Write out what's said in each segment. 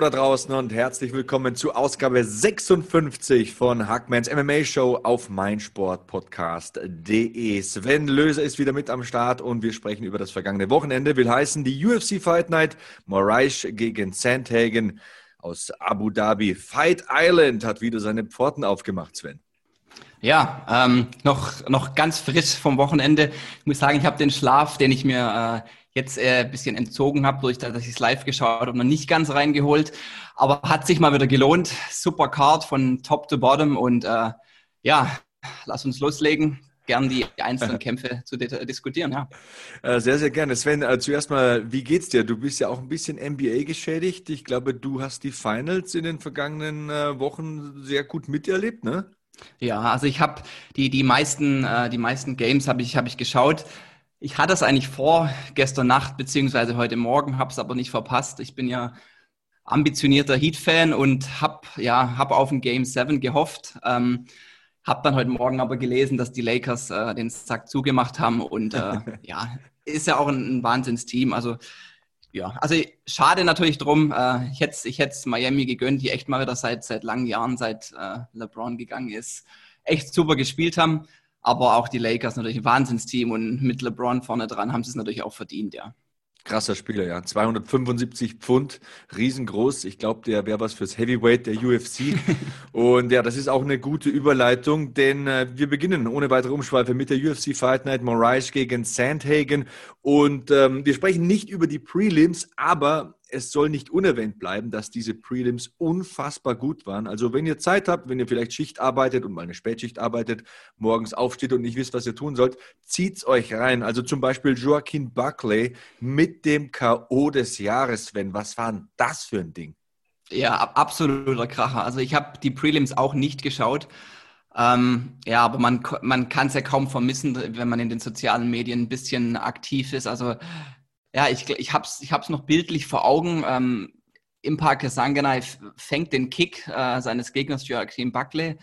Da draußen und herzlich willkommen zu Ausgabe 56 von Hackmans MMA Show auf meinsportpodcast.de. Sven Löser ist wieder mit am Start und wir sprechen über das vergangene Wochenende. Will heißen die UFC Fight Night, Moraes gegen Sandhagen aus Abu Dhabi. Fight Island hat wieder seine Pforten aufgemacht, Sven. Ja, ähm, noch, noch ganz frisch vom Wochenende. Ich muss sagen, ich habe den Schlaf, den ich mir äh, jetzt äh, ein bisschen entzogen habe, durch dass ich es live geschaut habe, noch nicht ganz reingeholt. Aber hat sich mal wieder gelohnt. Super Card von Top to Bottom und äh, ja, lass uns loslegen. Gern die einzelnen Kämpfe zu diskutieren, ja. Äh, sehr, sehr gerne. Sven, äh, zuerst mal, wie geht's dir? Du bist ja auch ein bisschen NBA geschädigt. Ich glaube, du hast die Finals in den vergangenen äh, Wochen sehr gut miterlebt, ne? Ja, also ich habe die, die, meisten, die meisten Games habe ich, hab ich geschaut. Ich hatte es eigentlich vor gestern Nacht beziehungsweise heute Morgen, habe es aber nicht verpasst. Ich bin ja ambitionierter Heat-Fan und habe ja, hab auf ein Game 7 gehofft. Ähm, habe dann heute Morgen aber gelesen, dass die Lakers äh, den Sack zugemacht haben und äh, ja, ist ja auch ein, ein Wahnsinnsteam. Also ja, also schade natürlich drum. Äh, ich hätte ich es Miami gegönnt, die echt mal wieder seit, seit langen Jahren, seit äh, LeBron gegangen ist, echt super gespielt haben. Aber auch die Lakers natürlich ein Wahnsinnsteam und mit LeBron vorne dran haben sie es natürlich auch verdient, ja. Krasser Spieler, ja. 275 Pfund, riesengroß. Ich glaube, der wäre was fürs Heavyweight der UFC. und ja, das ist auch eine gute Überleitung, denn äh, wir beginnen ohne weitere Umschweife mit der UFC Fight Night Moraes gegen Sandhagen. Und ähm, wir sprechen nicht über die Prelims, aber es soll nicht unerwähnt bleiben, dass diese Prelims unfassbar gut waren. Also wenn ihr Zeit habt, wenn ihr vielleicht Schicht arbeitet und mal eine Spätschicht arbeitet, morgens aufsteht und nicht wisst, was ihr tun sollt, zieht's euch rein. Also zum Beispiel Joaquin Buckley mit dem K.O. des Jahres, wenn was war denn das für ein Ding? Ja, absoluter Kracher. Also ich habe die Prelims auch nicht geschaut. Ähm, ja, aber man, man kann es ja kaum vermissen, wenn man in den sozialen Medien ein bisschen aktiv ist. Also ja, ich, ich habe es ich hab's noch bildlich vor Augen. Ähm, Impact Sanganai fängt den Kick äh, seines Gegners Joachim Buckley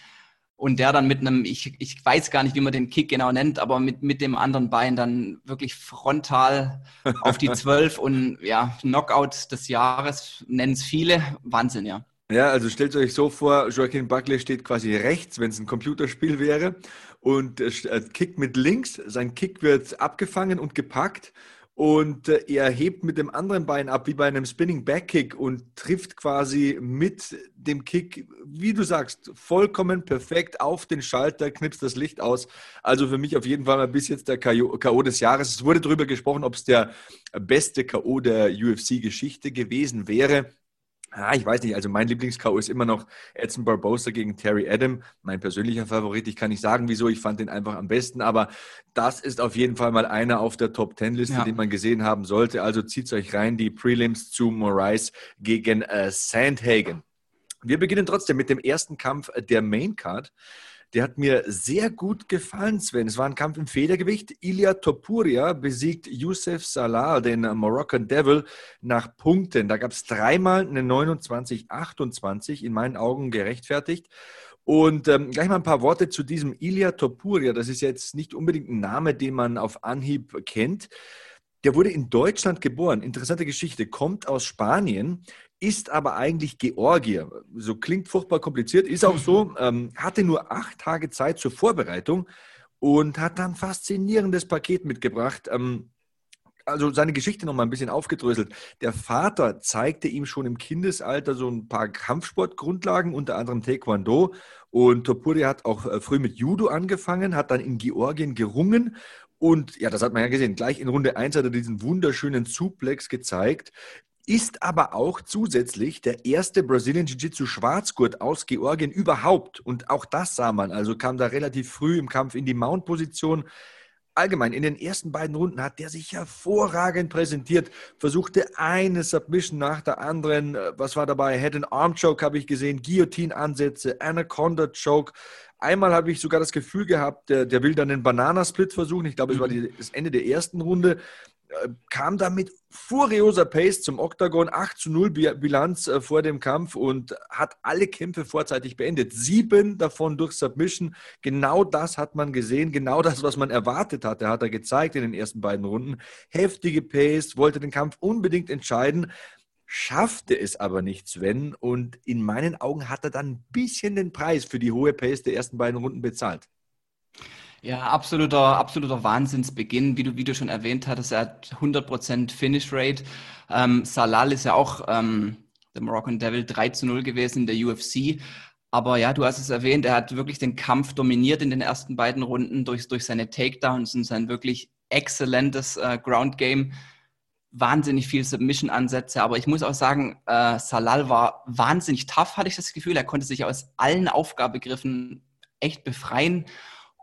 und der dann mit einem, ich, ich weiß gar nicht, wie man den Kick genau nennt, aber mit, mit dem anderen Bein dann wirklich frontal auf die Zwölf und ja, Knockout des Jahres nennen es viele. Wahnsinn, ja. Ja, also stellt euch so vor, Joaquin Buckley steht quasi rechts, wenn es ein Computerspiel wäre und äh, kickt mit links. Sein Kick wird abgefangen und gepackt und äh, er hebt mit dem anderen Bein ab, wie bei einem Spinning Back Kick und trifft quasi mit dem Kick, wie du sagst, vollkommen perfekt auf den Schalter, knipst das Licht aus. Also für mich auf jeden Fall mal bis jetzt der K.O. des Jahres. Es wurde darüber gesprochen, ob es der beste K.O. der UFC-Geschichte gewesen wäre. Ah, ich weiß nicht, also mein Lieblings-K.O. ist immer noch Edson Barbosa gegen Terry Adam. Mein persönlicher Favorit. Ich kann nicht sagen, wieso. Ich fand den einfach am besten. Aber das ist auf jeden Fall mal einer auf der Top-10-Liste, ja. den man gesehen haben sollte. Also zieht euch rein, die Prelims zu Moraes gegen äh, Sandhagen. Wir beginnen trotzdem mit dem ersten Kampf der Main Card. Der hat mir sehr gut gefallen, Sven. Es war ein Kampf im Federgewicht. Ilya Topuria besiegt Youssef Salah, den Moroccan Devil, nach Punkten. Da gab es dreimal eine 29-28, in meinen Augen gerechtfertigt. Und ähm, gleich mal ein paar Worte zu diesem Ilya Topuria. Das ist jetzt nicht unbedingt ein Name, den man auf Anhieb kennt. Der wurde in Deutschland geboren. Interessante Geschichte. Kommt aus Spanien, ist aber eigentlich Georgier. So klingt furchtbar kompliziert, ist auch so. Ähm, hatte nur acht Tage Zeit zur Vorbereitung und hat dann faszinierendes Paket mitgebracht. Ähm, also seine Geschichte noch mal ein bisschen aufgedröselt. Der Vater zeigte ihm schon im Kindesalter so ein paar Kampfsportgrundlagen, unter anderem Taekwondo. Und Topuri hat auch äh, früh mit Judo angefangen, hat dann in Georgien gerungen und ja, das hat man ja gesehen. Gleich in Runde 1 hat er diesen wunderschönen Suplex gezeigt ist aber auch zusätzlich der erste Brazilian Jiu-Jitsu Schwarzgurt aus Georgien überhaupt. Und auch das sah man. Also kam da relativ früh im Kampf in die Mount-Position. allgemein in den ersten beiden Runden hat der sich hervorragend präsentiert, versuchte eine Submission nach der anderen. Äh, was war dabei? Head and Arm Choke habe ich gesehen, Guillotine-Ansätze, Anaconda Choke. Einmal habe ich sogar das Gefühl gehabt, der, der will dann den Bananasplit versuchen. Ich glaube, es war mhm. die, das Ende der ersten Runde. Äh, kam da mit furioser Pace zum Oktagon, 8 zu 0 Bilanz äh, vor dem Kampf und hat alle Kämpfe vorzeitig beendet. Sieben davon durch Submission. Genau das hat man gesehen, genau das, was man erwartet hatte, hat er gezeigt in den ersten beiden Runden. Heftige Pace, wollte den Kampf unbedingt entscheiden, schaffte es aber nicht, Sven. Und in meinen Augen hat er dann ein bisschen den Preis für die hohe Pace der ersten beiden Runden bezahlt. Ja, absoluter, absoluter Wahnsinnsbeginn, wie du, wie du schon erwähnt hattest. Er hat 100% Finish Rate. Ähm, Salal ist ja auch ähm, der Moroccan Devil 3 zu 0 gewesen in der UFC. Aber ja, du hast es erwähnt, er hat wirklich den Kampf dominiert in den ersten beiden Runden durch, durch seine Takedowns und sein wirklich exzellentes äh, Ground Game. Wahnsinnig viel Submission-Ansätze, aber ich muss auch sagen, äh, Salal war wahnsinnig tough, hatte ich das Gefühl. Er konnte sich aus allen Aufgabegriffen echt befreien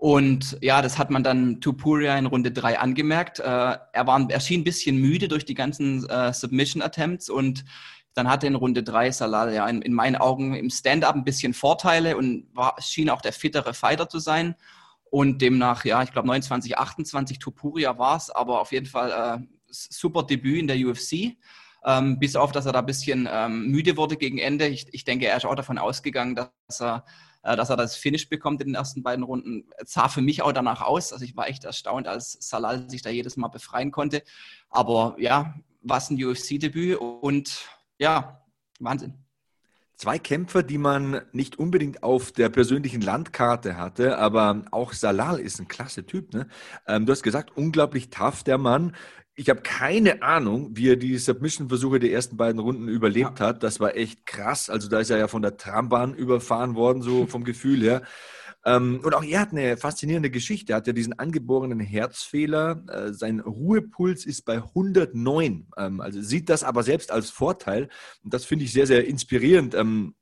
und ja, das hat man dann Tupuria in Runde 3 angemerkt. Äh, er, war, er schien ein bisschen müde durch die ganzen äh, Submission-Attempts und dann hatte in Runde 3 Salal ja in, in meinen Augen im Stand-up ein bisschen Vorteile und war, schien auch der fittere Fighter zu sein. Und demnach, ja, ich glaube 29, 28 Tupuria war es, aber auf jeden Fall äh, super Debüt in der UFC. Ähm, bis auf, dass er da ein bisschen ähm, müde wurde gegen Ende. Ich, ich denke, er ist auch davon ausgegangen, dass er dass er das Finish bekommt in den ersten beiden Runden. Sah für mich auch danach aus. Also ich war echt erstaunt, als Salal sich da jedes Mal befreien konnte. Aber ja, was ein UFC-Debüt und ja, Wahnsinn. Zwei Kämpfer, die man nicht unbedingt auf der persönlichen Landkarte hatte, aber auch Salal ist ein klasse Typ. Ne? Ähm, du hast gesagt, unglaublich tough der Mann ich habe keine Ahnung, wie er die Submission-Versuche der ersten beiden Runden überlebt ja. hat. Das war echt krass. Also da ist er ja von der Trambahn überfahren worden, so vom Gefühl her. Ähm, und auch er hat eine faszinierende Geschichte. Er hat ja diesen angeborenen Herzfehler. Äh, sein Ruhepuls ist bei 109. Ähm, also sieht das aber selbst als Vorteil. Und das finde ich sehr, sehr inspirierend. Ähm,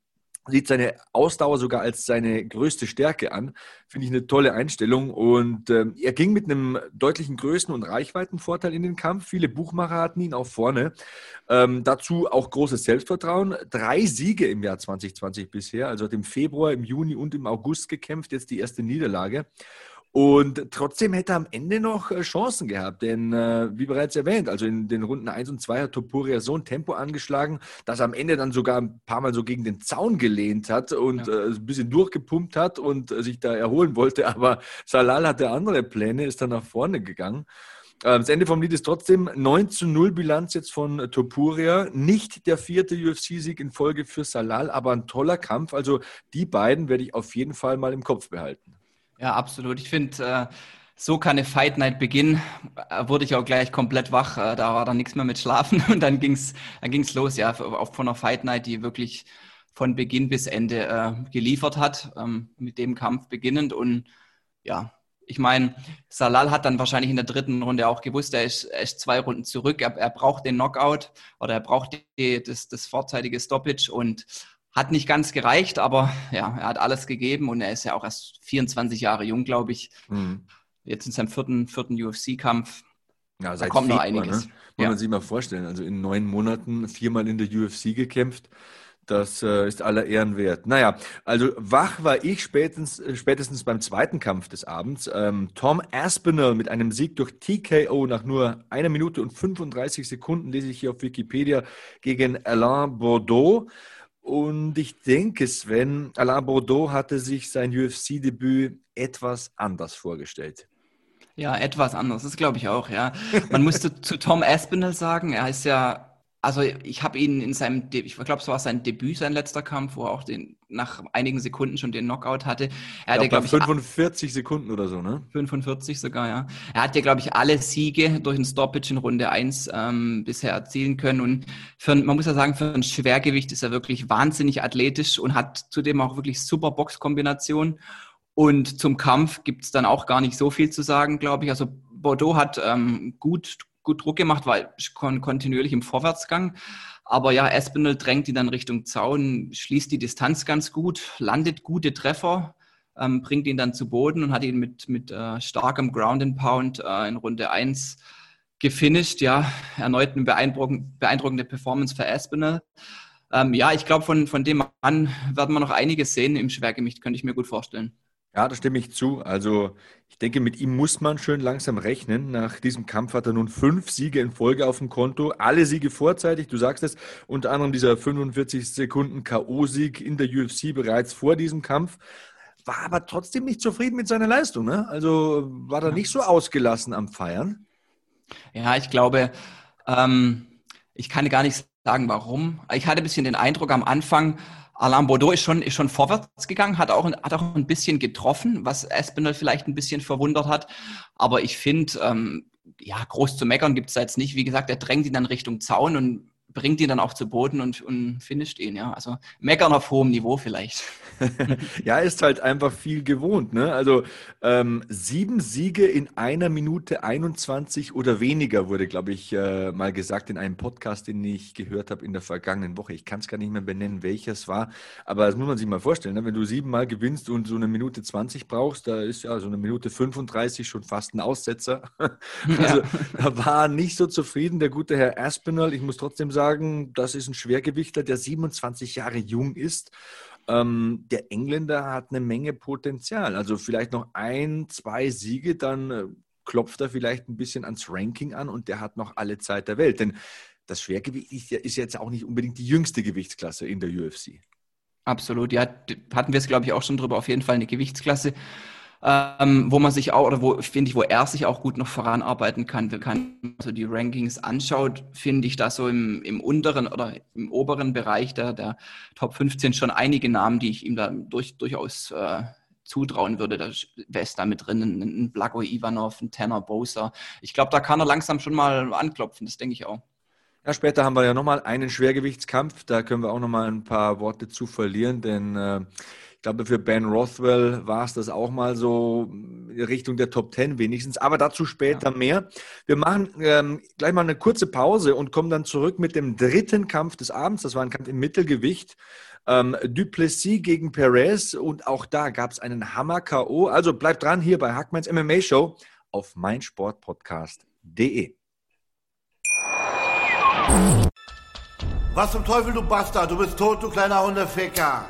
sieht seine Ausdauer sogar als seine größte Stärke an. Finde ich eine tolle Einstellung. Und äh, er ging mit einem deutlichen Größen- und Reichweitenvorteil in den Kampf. Viele Buchmacher hatten ihn auch vorne. Ähm, dazu auch großes Selbstvertrauen. Drei Siege im Jahr 2020 bisher, also hat im Februar, im Juni und im August gekämpft, jetzt die erste Niederlage. Und trotzdem hätte er am Ende noch äh, Chancen gehabt, denn äh, wie bereits erwähnt, also in den Runden 1 und 2 hat Topuria so ein Tempo angeschlagen, dass er am Ende dann sogar ein paar Mal so gegen den Zaun gelehnt hat und ja. äh, ein bisschen durchgepumpt hat und äh, sich da erholen wollte. Aber Salal hatte andere Pläne, ist dann nach vorne gegangen. Äh, das Ende vom Lied ist trotzdem 9 zu 0 Bilanz jetzt von Topuria. Nicht der vierte UFC-Sieg in Folge für Salal, aber ein toller Kampf. Also die beiden werde ich auf jeden Fall mal im Kopf behalten. Ja, absolut. Ich finde, äh, so kann eine Fight Night beginnen. Äh, wurde ich auch gleich komplett wach. Äh, da war dann nichts mehr mit Schlafen und dann ging's, dann ging's los. Ja, auch von einer Fight Night, die wirklich von Beginn bis Ende geliefert hat, ähm, mit dem Kampf beginnend. Und ja, ich meine, Salal hat dann wahrscheinlich in der dritten Runde auch gewusst, er ist, er ist zwei Runden zurück. Er, er braucht den Knockout oder er braucht die, das, das vorzeitige Stoppage und hat nicht ganz gereicht, aber ja, er hat alles gegeben und er ist ja auch erst 24 Jahre jung, glaube ich. Mhm. Jetzt in seinem vierten, vierten UFC-Kampf. Ja, da kommt Februar, noch einiges. Ne? Muss ja. man sich mal vorstellen. Also in neun Monaten viermal in der UFC gekämpft. Das äh, ist aller Ehren wert. Naja, also wach war ich spätestens, äh, spätestens beim zweiten Kampf des Abends. Ähm, Tom Aspinall mit einem Sieg durch TKO nach nur einer Minute und 35 Sekunden, lese ich hier auf Wikipedia, gegen Alain Bordeaux. Und ich denke, Sven, Alain Bordeaux hatte sich sein UFC-Debüt etwas anders vorgestellt. Ja, etwas anders, das glaube ich auch, ja. Man musste zu Tom Aspinall sagen, er ist ja also ich habe ihn in seinem, De ich glaube, es war sein Debüt, sein letzter Kampf, wo er auch den, nach einigen Sekunden schon den Knockout hatte. Er hatte, glaube ich, 45 Sekunden oder so, ne? 45 sogar, ja. Er hat ja, glaube ich, alle Siege durch ein Stoppage in Runde 1 ähm, bisher erzielen können. Und für, man muss ja sagen, für ein Schwergewicht ist er wirklich wahnsinnig athletisch und hat zudem auch wirklich super Boxkombinationen. Und zum Kampf gibt es dann auch gar nicht so viel zu sagen, glaube ich. Also Bordeaux hat ähm, gut gut Druck gemacht, war kon kontinuierlich im Vorwärtsgang. Aber ja, Espinel drängt ihn dann Richtung Zaun, schließt die Distanz ganz gut, landet gute Treffer. ähm, bringt ihn dann zu Boden und hat ihn mit, mit äh, starkem Ground and Pound äh, in Runde 1 gefinisht. Ja, erneut eine beeindruckende, beeindruckende Performance für Aspinall. Ähm, ja, ich glaube, von, von dem an werden wir noch einiges sehen im Schwergewicht, könnte ich mir gut vorstellen. Ja, da stimme ich zu. Also ich denke, mit ihm muss man schön langsam rechnen. Nach diesem Kampf hat er nun fünf Siege in Folge auf dem Konto. Alle Siege vorzeitig, du sagst es. Unter anderem dieser 45 Sekunden K.O.-Sieg in der UFC bereits vor diesem Kampf. War aber trotzdem nicht zufrieden mit seiner Leistung. Ne? Also war da nicht so ausgelassen am Feiern. Ja, ich glaube, ähm, ich kann gar nicht sagen, warum. Ich hatte ein bisschen den Eindruck am Anfang, Alain Bordeaux ist schon, ist schon vorwärts gegangen, hat auch, hat auch ein bisschen getroffen, was Espinel vielleicht ein bisschen verwundert hat. Aber ich finde, ähm, ja, groß zu meckern gibt es jetzt nicht. Wie gesagt, er drängt ihn dann Richtung Zaun und bringt ihn dann auch zu Boden und, und finisht ihn, ja. Also meckern auf hohem Niveau vielleicht. ja, ist halt einfach viel gewohnt, ne? Also ähm, sieben Siege in einer Minute 21 oder weniger wurde, glaube ich, äh, mal gesagt in einem Podcast, den ich gehört habe in der vergangenen Woche. Ich kann es gar nicht mehr benennen, welches war, aber das muss man sich mal vorstellen, ne? wenn du siebenmal gewinnst und so eine Minute 20 brauchst, da ist ja so eine Minute 35 schon fast ein Aussetzer. also ja. da war nicht so zufrieden der gute Herr Aspinall. Ich muss trotzdem sagen, sagen, das ist ein Schwergewichtler, der 27 Jahre jung ist. Ähm, der Engländer hat eine Menge Potenzial. Also vielleicht noch ein, zwei Siege, dann äh, klopft er vielleicht ein bisschen ans Ranking an und der hat noch alle Zeit der Welt. Denn das Schwergewicht ist jetzt auch nicht unbedingt die jüngste Gewichtsklasse in der UFC. Absolut, ja, hatten wir es, glaube ich, auch schon drüber. Auf jeden Fall eine Gewichtsklasse, ähm, wo man sich auch, oder wo, finde ich, wo er sich auch gut noch voranarbeiten kann. Wenn man so die Rankings anschaut, finde ich da so im, im unteren oder im oberen Bereich der, der Top 15 schon einige Namen, die ich ihm da durch, durchaus äh, zutrauen würde. Da ist da mit drin ein, ein Blago Ivanov, ein Tanner Bosa. Ich glaube, da kann er langsam schon mal anklopfen, das denke ich auch. Ja, später haben wir ja nochmal einen Schwergewichtskampf. Da können wir auch nochmal ein paar Worte zu verlieren, denn äh, glaube, für Ben Rothwell war es das auch mal so in Richtung der Top Ten wenigstens. Aber dazu später ja. mehr. Wir machen ähm, gleich mal eine kurze Pause und kommen dann zurück mit dem dritten Kampf des Abends. Das war ein Kampf im Mittelgewicht. Ähm, Duplessis gegen Perez und auch da gab es einen Hammer-K.O. Also bleibt dran hier bei Hackmans MMA Show auf meinsportpodcast.de. Was zum Teufel, du Bastard? Du bist tot, du kleiner Hundeficker.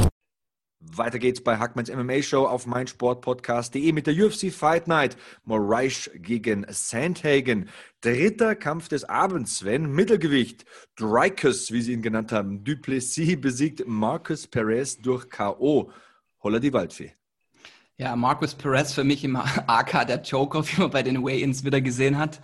Weiter geht's bei Hackmans MMA Show auf meinsportpodcast.de mit der UFC Fight Night. Moraes gegen Sandhagen. Dritter Kampf des Abends, Sven. Mittelgewicht. Dreykus, wie sie ihn genannt haben. Duplessis besiegt Marcus Perez durch K.O. Holla die Waldfee. Ja, Marcus Perez für mich im AK der Joker, wie man bei den Weigh-Ins wieder gesehen hat.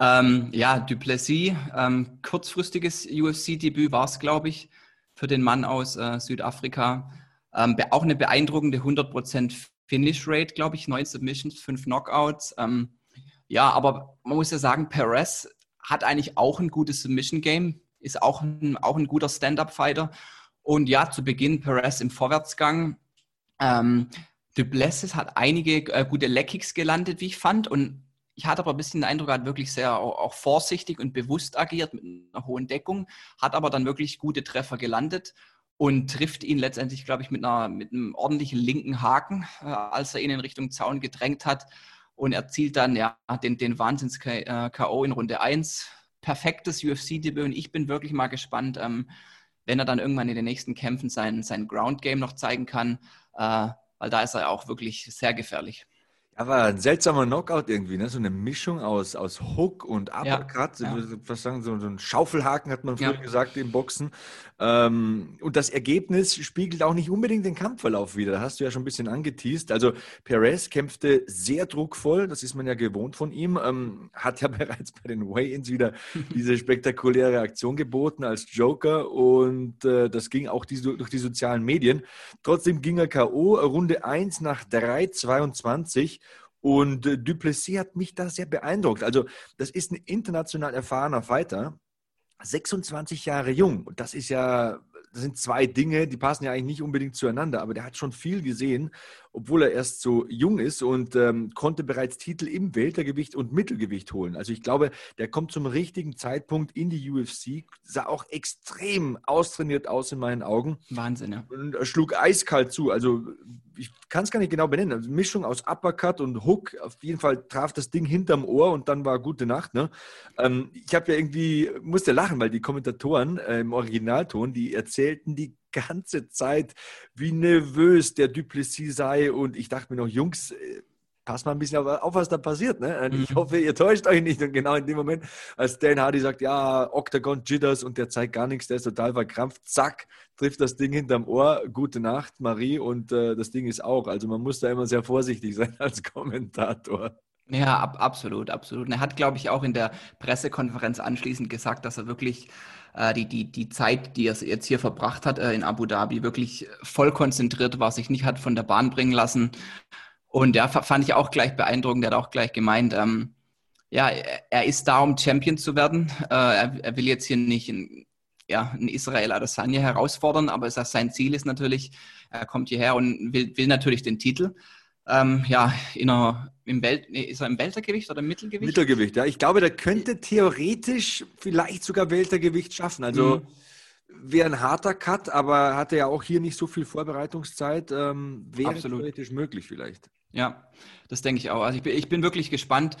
Ähm, ja, Duplessis, ähm, kurzfristiges UFC-Debüt war es, glaube ich, für den Mann aus äh, Südafrika. Ähm, auch eine beeindruckende 100% Finish Rate, glaube ich, 9 Submissions, 5 Knockouts. Ähm, ja, aber man muss ja sagen, Perez hat eigentlich auch ein gutes Submission Game, ist auch ein, auch ein guter Stand-Up-Fighter. Und ja, zu Beginn Perez im Vorwärtsgang. Ähm, Duplessis hat einige äh, gute Leckigs gelandet, wie ich fand. Und ich hatte aber ein bisschen den Eindruck, er hat wirklich sehr auch, auch, vorsichtig und bewusst agiert mit einer hohen Deckung, hat aber dann wirklich gute Treffer gelandet und trifft ihn letztendlich, glaube ich, mit, einer, mit einem ordentlichen linken Haken, äh, als er ihn in Richtung Zaun gedrängt hat und erzielt dann ja den, den Wahnsinns-KO in Runde 1. Perfektes UFC-Debüt und ich bin wirklich mal gespannt, ähm, wenn er dann irgendwann in den nächsten Kämpfen sein, sein Ground-Game noch zeigen kann, äh, weil da ist er auch wirklich sehr gefährlich. Aber ein seltsamer Knockout irgendwie, ne? so eine Mischung aus, aus Hook und Uppercut. Ja, ja. Was sagen, so, so ein Schaufelhaken hat man früher Ja. gesagt im Boxen. Ähm, und das Ergebnis spiegelt auch nicht unbedingt den Kampfverlauf wider. Da hast du ja schon ein bisschen angeteased. Also Perez kämpfte sehr druckvoll, das ist man ja gewohnt von ihm. Ähm, hat ja bereits bei den Weigh-Ins wieder diese spektakuläre Aktion geboten als Joker und äh, das ging auch die, durch die sozialen Medien. Trotzdem ging er K.O. Runde 1 nach 3,22 und äh, Duplessis hat mich da sehr beeindruckt. Also das ist ein international erfahrener Fighter, 26 Jahre jung. Und das ist ja, das sind zwei Dinge, die passen ja eigentlich nicht unbedingt zueinander, aber der hat schon viel gesehen, obwohl er erst so jung ist und ähm, konnte bereits Titel im Weltergewicht und Mittelgewicht holen. Also ich glaube, der kommt zum richtigen Zeitpunkt in die UFC, sah auch extrem austrainiert aus in meinen Augen Wahnsinn, ja. und er schlug eiskalt zu. Also ich kann es gar nicht genau benennen. Also Mischung aus Uppercut und Hook. Auf jeden Fall traf das Ding hinterm Ohr und dann war gute Nacht. Ne? Ähm, ich habe ja irgendwie, musste lachen, weil die Kommentatoren äh, im Originalton, die erzählten die ganze Zeit, wie nervös der Duplessis sei. Und ich dachte mir noch, Jungs, äh, Pass mal ein bisschen auf, was da passiert. Ne? Ich Mhm. hoffe, ihr täuscht euch nicht. Und genau in dem Moment, als Dan Hardy sagt, ja, Octagon Jitters und der zeigt gar nichts, der ist total verkrampft, zack, trifft das Ding hinterm Ohr. Gute Nacht, Marie. Und äh, das Ding ist auch. Also man muss da immer sehr vorsichtig sein als Kommentator. Ja, ab, absolut, absolut. Und er hat, glaube ich, auch in der Pressekonferenz anschließend gesagt, dass er wirklich äh, die, die, die Zeit, die er jetzt hier verbracht hat äh, in Abu Dhabi, wirklich voll konzentriert war, sich nicht hat von der Bahn bringen lassen. Und ja, fa- fand ich auch gleich beeindruckend. Der hat auch gleich gemeint, ähm, ja, er, er ist da, um Champion zu werden. Äh, er, er will jetzt hier nicht in, ja, in Israel Adesanya herausfordern, aber es- sein Ziel ist natürlich, er kommt hierher und will, will natürlich den Titel. Ähm, ja, in einer, im Welt, nee, ist er im Weltergewicht oder im Mittelgewicht? Mittelgewicht, ja. Ich glaube, der könnte theoretisch vielleicht sogar Weltergewicht schaffen. Also wäre ein harter Cut, aber hatte ja auch hier nicht so viel Vorbereitungszeit. Ähm, wäre Absolut. theoretisch möglich vielleicht. Ja, das denke ich auch. Also ich bin, ich bin wirklich gespannt,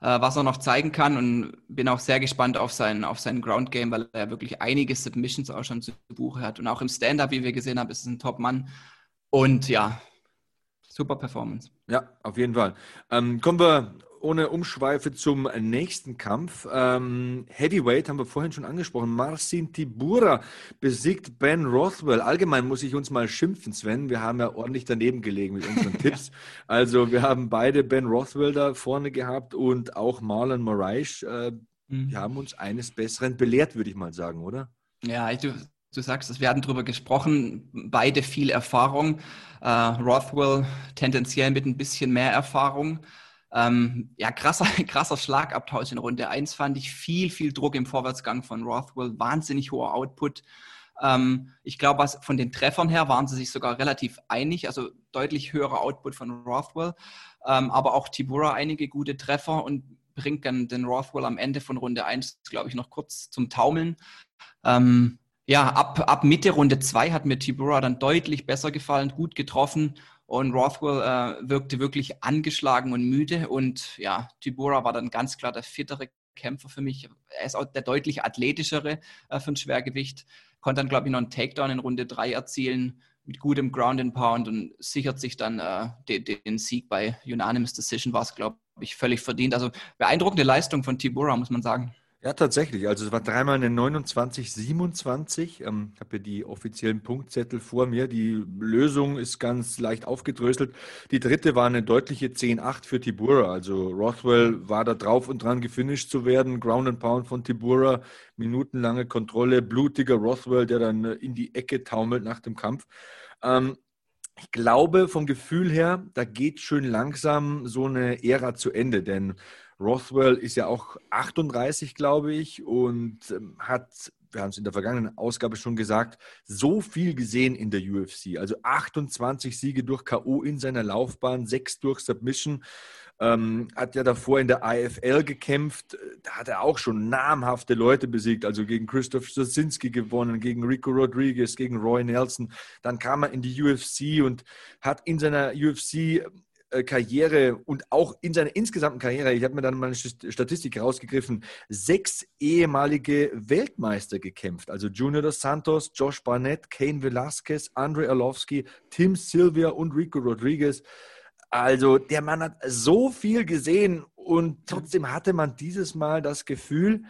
äh, was er noch zeigen kann und bin auch sehr gespannt auf sein, auf sein Ground Game, weil er wirklich einige Submissions auch schon zu Buche hat. Und auch im Stand-Up, wie wir gesehen haben, ist es ein Top-Mann. Und ja, super Performance. Ja, auf jeden Fall. Ähm, kommen wir ohne Umschweife zum nächsten Kampf. Ähm, Heavyweight haben wir vorhin schon angesprochen. Marcin Tibura besiegt Ben Rothwell. Allgemein muss ich uns mal schimpfen, Sven. Wir haben ja ordentlich daneben gelegen mit unseren Tipps. Also wir haben beide Ben Rothwell da vorne gehabt und auch Marlon Moraes. Äh, wir haben uns eines Besseren belehrt, würde ich mal sagen, oder? Ja, ich, du, sagst es, wir hatten drüber gesprochen, beide viel Erfahrung. Äh, Rothwell tendenziell mit ein bisschen mehr Erfahrung. Ähm, ja, krasser, krasser Schlagabtausch in Runde 1 fand ich. Viel, viel Druck im Vorwärtsgang von Rothwell, wahnsinnig hoher Output. Ähm, ich glaube, von den Treffern her waren sie sich sogar relativ einig, also deutlich höherer Output von Rothwell, ähm, aber auch Tibura einige gute Treffer und bringt dann den Rothwell am Ende von Runde 1, glaube ich, noch kurz zum Taumeln. Ähm, ja, ab, ab Mitte Runde 2 hat mir Tibura dann deutlich besser gefallen, gut getroffen und Rothwell äh, wirkte wirklich angeschlagen und müde und ja, Tibura war dann ganz klar der fittere Kämpfer für mich. Er ist auch der deutlich athletischere äh, für ein Schwergewicht, konnte dann, glaube ich, noch einen Takedown in Runde 3 erzielen mit gutem Ground and Pound und sichert sich dann äh, den, den Sieg bei Unanimous Decision, war es, glaube ich, völlig verdient. Also beeindruckende Leistung von Tibura, muss man sagen. Ja, tatsächlich. Also es war dreimal eine 29-27. Ähm, ich habe hier die offiziellen Punktzettel vor mir. Die Lösung ist ganz leicht aufgedröselt. Die dritte war eine deutliche 10-8 für Tibura. Also Rothwell war da drauf und dran, gefinisht zu werden. Ground and Pound von Tibura, minutenlange Kontrolle, blutiger Rothwell, der dann in die Ecke taumelt nach dem Kampf. Ähm, ich glaube vom Gefühl her, da geht schön langsam so eine Ära zu Ende, denn Rothwell ist ja auch 38, glaube ich, und ähm, hat, wir haben es in der vergangenen Ausgabe schon gesagt, so viel gesehen in der UFC. Also 28 Siege durch K.O. in seiner Laufbahn, sechs durch Submission. Ähm, hat ja davor in der IFL gekämpft. Da hat er auch schon namhafte Leute besiegt, also gegen Christoph Stasinski gewonnen, gegen Rico Rodriguez, gegen Roy Nelson. Dann kam er in die UFC und hat in seiner UFC Karriere und auch in seiner insgesamten Karriere, ich habe mir dann mal eine Statistik rausgegriffen, sechs ehemalige Weltmeister gekämpft. Also Junior dos Santos, Josh Barnett, Kane Velasquez, Andre Arlovski, Tim Sylvia und Rico Rodriguez. Also der Mann hat so viel gesehen und trotzdem hatte man dieses Mal das Gefühl,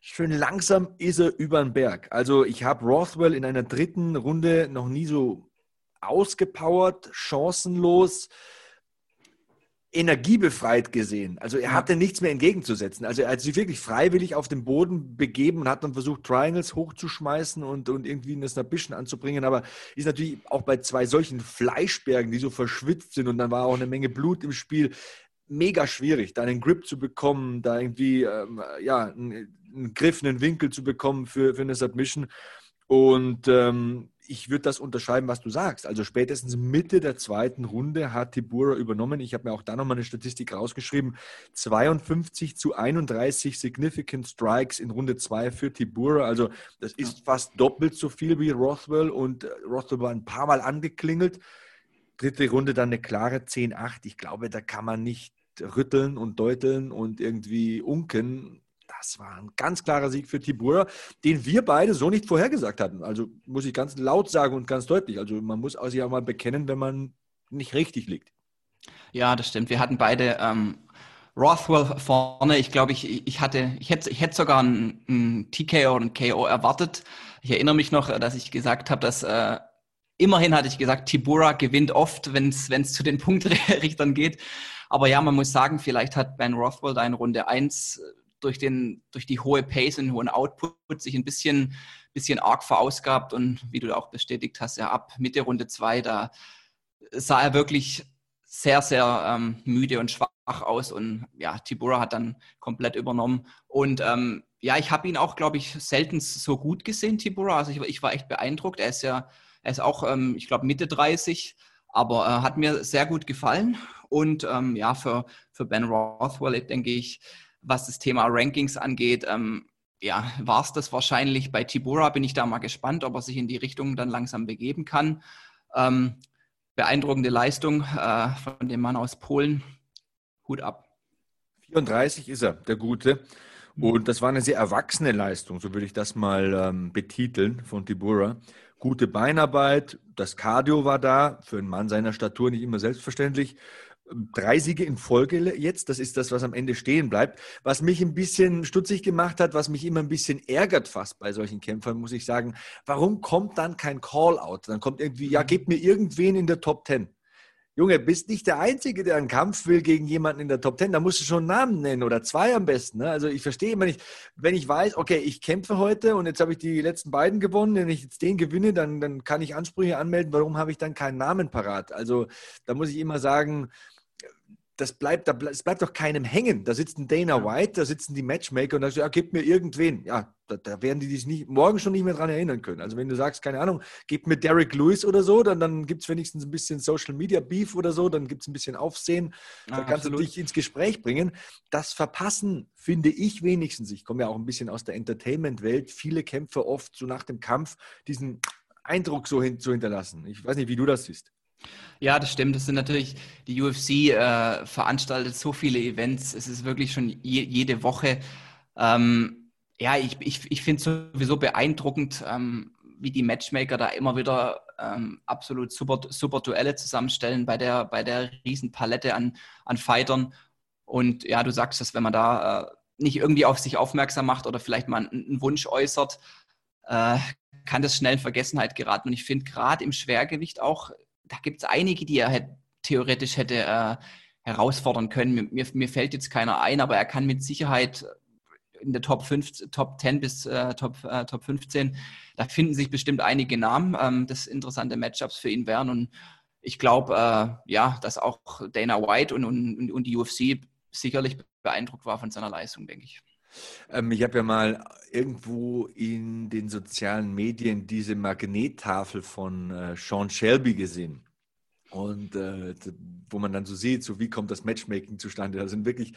schön langsam ist er über den Berg. Also ich habe Rothwell in einer dritten Runde noch nie so ausgepowert, chancenlos, energiebefreit gesehen. Also er hatte nichts mehr entgegenzusetzen. Also er hat sich wirklich freiwillig auf den Boden begeben und hat dann versucht, Triangles hochzuschmeißen und, und irgendwie eine Snapbition anzubringen. Aber ist natürlich auch bei zwei solchen Fleischbergen, die so verschwitzt sind und dann war auch eine Menge Blut im Spiel, mega schwierig, da einen Grip zu bekommen, da irgendwie ähm, ja, einen, einen Griff, einen Winkel zu bekommen für, für eine Submission. Und ähm, ich würde das unterschreiben, was du sagst. Also spätestens Mitte der zweiten Runde hat Tibura übernommen. Ich habe mir auch da nochmal eine Statistik rausgeschrieben. 52 zu 31 Significant Strikes in Runde 2 für Tibura. Also das ist fast doppelt so viel wie Rothwell und äh, Rothwell war ein paar Mal angeklingelt. Dritte Runde dann eine klare 10-8. Ich glaube, da kann man nicht rütteln und deuteln und irgendwie unken das war ein ganz klarer Sieg für Tibura, den wir beide so nicht vorhergesagt hatten. Also muss ich ganz laut sagen und ganz deutlich. Also man muss sich auch mal bekennen, wenn man nicht richtig liegt. Ja, das stimmt. Wir hatten beide ähm, Rothwell vorne. Ich glaube, ich, ich hatte, ich hätte, ich hätte sogar einen, einen TKO und einen KO erwartet. Ich erinnere mich noch, dass ich gesagt habe, dass äh, immerhin hatte ich gesagt, Tibura gewinnt oft, wenn es zu den Punktrichtern geht. Aber ja, man muss sagen, vielleicht hat Ben Rothwell da in Runde 1 durch, den, durch die hohe Pace und den hohen Output sich ein bisschen, bisschen arg verausgabt. Und wie du auch bestätigt hast, ja, ab Mitte Runde 2, da sah er wirklich sehr, sehr ähm, müde und schwach aus. Und ja, Tibura hat dann komplett übernommen. Und ähm, ja, ich habe ihn auch, glaube ich, selten so gut gesehen, Tibura. Also ich, ich, war echt beeindruckt. Er ist ja, er ist auch, ähm, ich glaube, Mitte 30, aber äh, hat mir sehr gut gefallen. Und ähm, ja, für, für Ben Rothwell, denke ich, was das Thema Rankings angeht, ähm, ja, war es das wahrscheinlich. Bei Tibura bin ich da mal gespannt, ob er sich in die Richtung dann langsam begeben kann. Ähm, beeindruckende Leistung äh, von dem Mann aus Polen. Hut ab. 34 ist er, der Gute. Und das war eine sehr erwachsene Leistung, so würde ich das mal ähm, betiteln von Tibura. Gute Beinarbeit, das Cardio war da, für einen Mann seiner Statur nicht immer selbstverständlich drei Siege in Folge jetzt. Das ist das, was am Ende stehen bleibt. Was mich ein bisschen stutzig gemacht hat, was mich immer ein bisschen ärgert fast bei solchen Kämpfern, muss ich sagen. Warum kommt dann kein Call-out? Dann kommt irgendwie, ja, gebt mir irgendwen in der Top Ten. Junge, bist nicht der Einzige, der einen Kampf will gegen jemanden in der Top Ten. Da musst du schon einen Namen nennen oder zwei am besten. Ne? Also ich verstehe immer nicht, wenn ich weiß, okay, ich kämpfe heute und jetzt habe ich die letzten beiden gewonnen, wenn ich jetzt den gewinne, dann, dann kann ich Ansprüche anmelden. Warum habe ich dann keinen Namen parat? Also da muss ich immer sagen, das bleibt, das bleibt doch keinem hängen. Da sitzt ein Dana White, da sitzen die Matchmaker und da sagt, ja, gib mir irgendwen. Ja, da, da, werden die sich nicht, morgen schon nicht mehr dran erinnern können. Also wenn du sagst, keine Ahnung, gib mir Derek Lewis oder so, dann, dann gibt es wenigstens ein bisschen Social Media Beef oder so, dann gibt es ein bisschen Aufsehen, da ja, kannst absolut. du dich ins Gespräch bringen. Das verpassen, finde ich wenigstens, ich komme ja auch ein bisschen aus der Entertainment-Welt, viele Kämpfer oft so nach dem Kampf diesen Eindruck so hin, zu hinterlassen. Ich weiß nicht, wie du das siehst. Ja, das stimmt. Das sind natürlich, die UFC äh, veranstaltet so viele Events. Es ist wirklich schon je, jede Woche. Ähm, ja, ich, ich, ich finde es sowieso beeindruckend, ähm, wie die Matchmaker da immer wieder ähm, absolut super, super Duelle zusammenstellen bei der, bei der riesen Palette an, an Fightern. Und ja, du sagst es, wenn man da äh, nicht irgendwie auf sich aufmerksam macht oder vielleicht mal einen, einen Wunsch äußert, äh, kann das schnell in Vergessenheit geraten. Und ich finde gerade im Schwergewicht auch da gibt es einige, die er hätte, theoretisch hätte äh, herausfordern können. Mir, mir fällt jetzt keiner ein, aber er kann mit Sicherheit in der Top 5, Top 10 bis äh, Top, äh, Top 15, da finden sich bestimmt einige Namen, ähm, das interessante Matchups für ihn wären. Und ich glaube, äh, ja, dass auch Dana White und, und, und die UFC sicherlich beeindruckt war von seiner Leistung, denke ich. Ähm, ich habe ja mal irgendwo in den sozialen Medien diese Magnettafel von äh, Sean Shelby gesehen. Und äh, wo man dann so sieht, so wie kommt das Matchmaking zustande. Da sind wirklich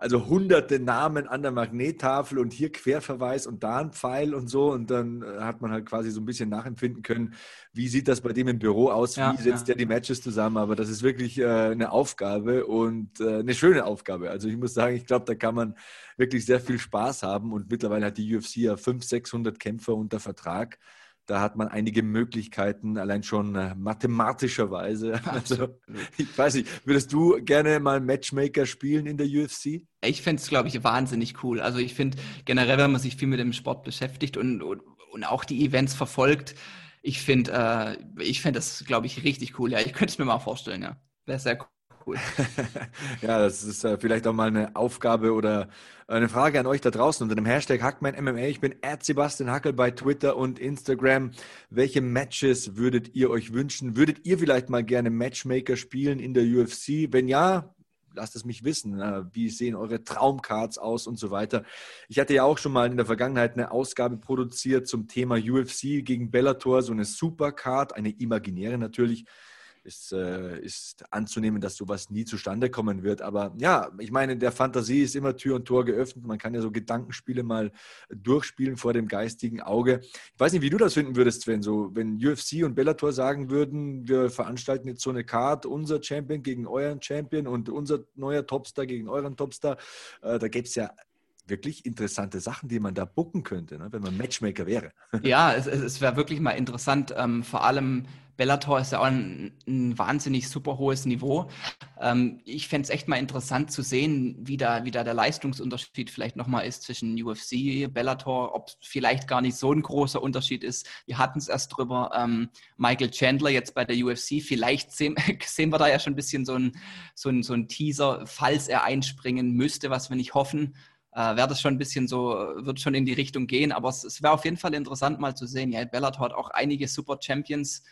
also hunderte Namen an der Magnettafel und hier Querverweis und da ein Pfeil und so. Und dann äh, hat man halt quasi so ein bisschen nachempfinden können, wie sieht das bei dem im Büro aus, ja, wie setzt ja. der die Matches zusammen. Aber das ist wirklich äh, eine Aufgabe und äh, eine schöne Aufgabe. Also ich muss sagen, ich glaube, da kann man wirklich sehr viel Spaß haben. Und mittlerweile hat die UFC ja 500, 600 Kämpfer unter Vertrag Da hat man einige Möglichkeiten, allein schon äh, mathematischerweise. Also, ich weiß nicht, würdest du gerne mal Matchmaker spielen in der UFC? Ich fände es, glaube ich, wahnsinnig cool. Also ich finde generell, wenn man sich viel mit dem Sport beschäftigt und, und, und auch die Events verfolgt, ich finde äh, ich find das, glaube ich, richtig cool. Ja, ich könnte es mir mal vorstellen, ja. Wäre sehr cool ja, das ist äh, vielleicht auch mal eine Aufgabe oder eine Frage an euch da draußen unter dem Hashtag HackmanMMA. Ich bin Sebastian Hackel bei Twitter und Instagram. Welche Matches würdet ihr euch wünschen? Würdet ihr vielleicht mal gerne Matchmaker spielen in der UFC? Wenn ja, lasst es mich wissen. Äh, wie sehen eure Traumcards aus und so weiter? Ich hatte ja auch schon mal in der Vergangenheit eine Ausgabe produziert zum Thema UFC gegen Bellator, so eine Supercard, eine imaginäre natürlich ist, äh, ist anzunehmen, dass sowas nie zustande kommen wird. Aber ja, ich meine, der Fantasie ist immer Tür und Tor geöffnet. Man kann ja so Gedankenspiele mal durchspielen vor dem geistigen Auge. Ich weiß nicht, wie du das finden würdest, Sven. So, wenn UFC und Bellator sagen würden, wir veranstalten jetzt so eine Card, unser Champion gegen euren Champion und unser neuer Topstar gegen euren Topstar. Äh, da gäbe es ja wirklich interessante Sachen, die man da bucken könnte, ne, wenn man Matchmaker wäre. Ja, es, es wäre wirklich mal interessant, ähm, vor allem Bellator ist ja auch ein, ein wahnsinnig super hohes Niveau. Ähm, ich fände es echt mal interessant zu sehen, wie da, wie da der Leistungsunterschied vielleicht nochmal ist zwischen UFC, Bellator, ob vielleicht gar nicht so ein großer Unterschied ist. Wir hatten es erst drüber. Ähm, Michael Chandler jetzt bei der UFC, vielleicht sehen, sehen wir da ja schon ein bisschen so ein, so ein, so ein Teaser, falls er einspringen müsste, was wir nicht hoffen äh, wäre das schon ein bisschen so, wird schon in die Richtung gehen. Aber es, es wäre auf jeden Fall interessant mal zu sehen. Ja, Bellator hat auch einige Super Champions.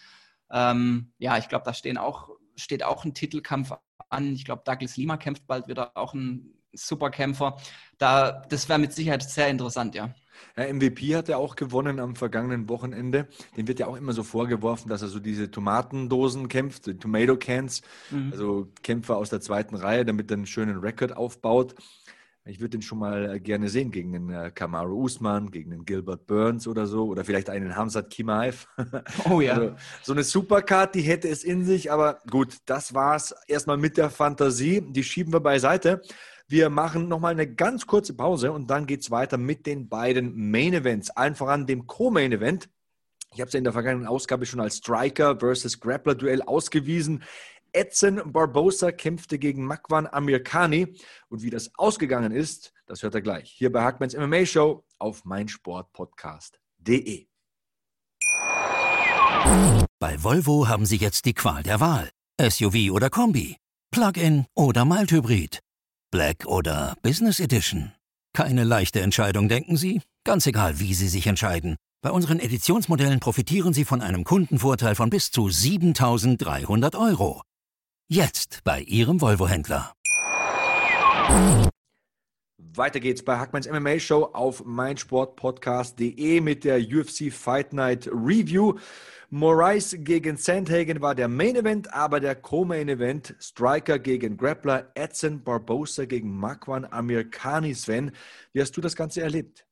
Ähm, ja, ich glaube, da stehen auch, steht auch ein Titelkampf an. Ich glaube, Douglas Lima kämpft bald wieder auch ein Superkämpfer. Da, das wäre mit Sicherheit sehr interessant, ja. Ja, MVP hat er auch gewonnen am vergangenen Wochenende. Dem wird ja auch immer so vorgeworfen, dass er so diese Tomatendosen kämpft, die Tomato Cans, mhm. also Kämpfer aus der zweiten Reihe, damit er einen schönen Rekord aufbaut. Ich würde den schon mal äh, gerne sehen gegen den äh, Kamaru Usman, gegen den Gilbert Burns oder so, oder vielleicht einen Hamzat Kimaev. Oh ja. Also, so eine Supercard, die hätte es in sich, aber gut, das war's erstmal mit der Fantasie. Die schieben wir beiseite. Wir machen nochmal eine ganz kurze Pause und dann geht es weiter mit den beiden Main Events. Allen voran dem Co-Main Event. Ich habe es ja in der vergangenen Ausgabe schon als Striker versus Grappler Duell ausgewiesen. Edson Barbosa kämpfte gegen Makwan Amirkani. Und wie das ausgegangen ist, das hört er gleich. Hier bei Hackmans MMA Show auf meinsportpodcast.de. Bei Volvo haben Sie jetzt die Qual der Wahl. SUV oder Kombi. Plug-in oder Mild-Hybrid. Black oder Business Edition. Keine leichte Entscheidung, denken Sie? Ganz egal, wie Sie sich entscheiden. Bei unseren Editionsmodellen profitieren Sie von einem Kundenvorteil von bis zu 7300 Euro. Jetzt bei Ihrem Volvo-Händler. Weiter geht's bei Hackmanns MMA Show auf meinsportpodcast.de mit der UFC Fight Night Review. Moraes gegen Sandhagen war der Main Event, aber der Co-Main Event Striker gegen Grappler, Edson Barbosa gegen Makwan Amirkani. Sven, wie hast du das Ganze erlebt?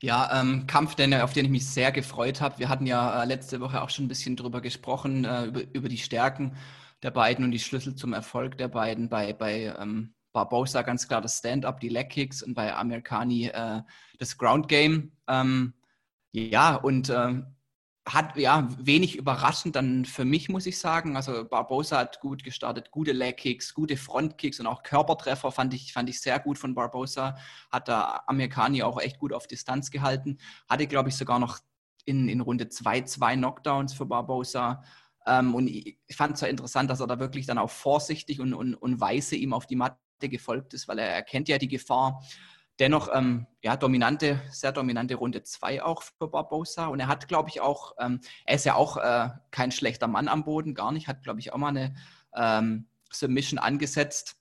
Ja, ähm, Kampf, den, auf den ich mich sehr gefreut habe. Wir hatten ja äh, letzte Woche auch schon ein bisschen drüber gesprochen, äh, über, über die Stärken der beiden und die Schlüssel zum Erfolg der beiden. Bei, bei ähm, Barbosa ganz klar das Stand-up, die Leg-Kicks und bei Americani äh, das Ground-Game. Ähm, ja, und äh, hat ja wenig überraschend dann für mich, muss ich sagen. Also Barbosa hat gut gestartet, gute Leg-Kicks, gute Front-Kicks und auch Körpertreffer fand ich, fand ich sehr gut von Barbosa. Hat da Americani auch echt gut auf Distanz gehalten. Hatte, glaube ich, sogar noch in, in Runde 2 zwei Knockdowns für Barbosa. Ähm, und ich fand es ja interessant, dass er da wirklich dann auch vorsichtig und, und, und weise ihm auf die Matte gefolgt ist, weil er erkennt ja die Gefahr. Dennoch, ähm, ja, dominante, sehr dominante Runde 2 auch für Barbosa. Und er hat, glaube ich, auch, ähm, er ist ja auch äh, kein schlechter Mann am Boden, gar nicht, hat, glaube ich, auch mal eine ähm, Submission angesetzt.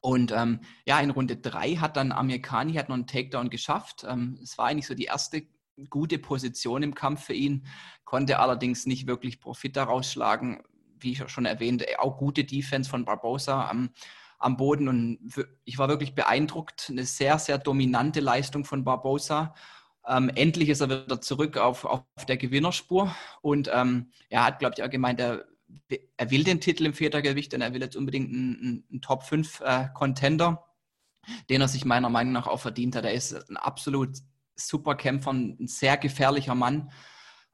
Und ähm, ja, in Runde 3 hat dann Amir hat noch einen Takedown geschafft. Ähm, es war eigentlich so die erste gute Position im Kampf für ihn, konnte allerdings nicht wirklich Profit daraus schlagen. Wie ich schon erwähnt, auch gute Defense von Barbosa am, am Boden und ich war wirklich beeindruckt. Eine sehr, sehr dominante Leistung von Barbosa. Ähm, endlich ist er wieder zurück auf, auf der Gewinnerspur und ähm, er hat, glaube ich, auch gemeint, er, er, will den Titel im Vätergewicht und er will jetzt unbedingt einen, einen Top 5 äh, Contender, den er sich meiner Meinung nach auch verdient hat. Er ist ein absolut super Kämpfer, ein sehr gefährlicher Mann.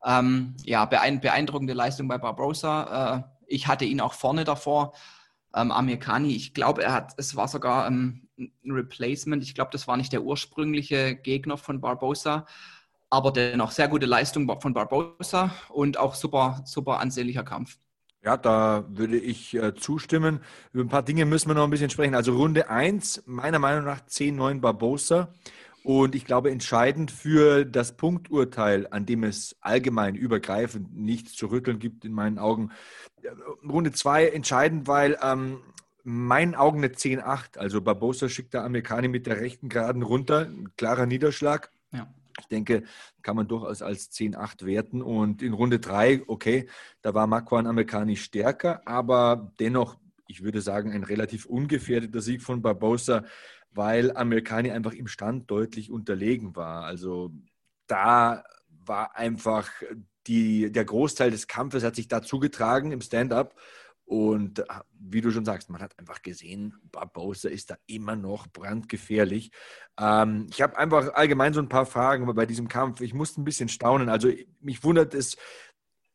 Ähm, ja, beeindruckende Leistung bei Barbosa. Äh, ich hatte ihn auch vorne davor. Ähm, Amerikani, ich glaube, er hat, es war sogar ähm, ein Replacement. Ich glaube, das war nicht der ursprüngliche Gegner von Barbosa, aber dennoch sehr gute Leistung von Barbosa und auch super, super ansehnlicher Kampf. Ja, da würde ich äh, zustimmen. Über ein paar Dinge müssen wir noch ein bisschen sprechen. Also Runde 1, meiner Meinung nach 10-9 Barbosa. Und ich glaube, entscheidend für das Punkturteil, an dem es allgemein übergreifend nichts zu rütteln gibt, in meinen Augen, Runde 2 entscheidend, weil ähm, meinen Augen eine 10-8. Also Barbosa schickt der Amerikaner mit der rechten Geraden runter. Ein klarer Niederschlag. Ja. Ich denke, kann man durchaus als 10-8 werten. Und in Runde 3, okay, da war Makwan Amerikani stärker, aber dennoch, ich würde sagen, ein relativ ungefährdeter Sieg von Barbosa weil Amerikani einfach im Stand deutlich unterlegen war. Also da war einfach die, der Großteil des Kampfes hat sich da zugetragen im Stand-up. Und äh, wie du schon sagst, man hat einfach gesehen, Barbosa ist da immer noch brandgefährlich. Ähm, ich habe einfach allgemein so ein paar Fragen bei diesem Kampf. Ich musste ein bisschen staunen. Also mich wundert es,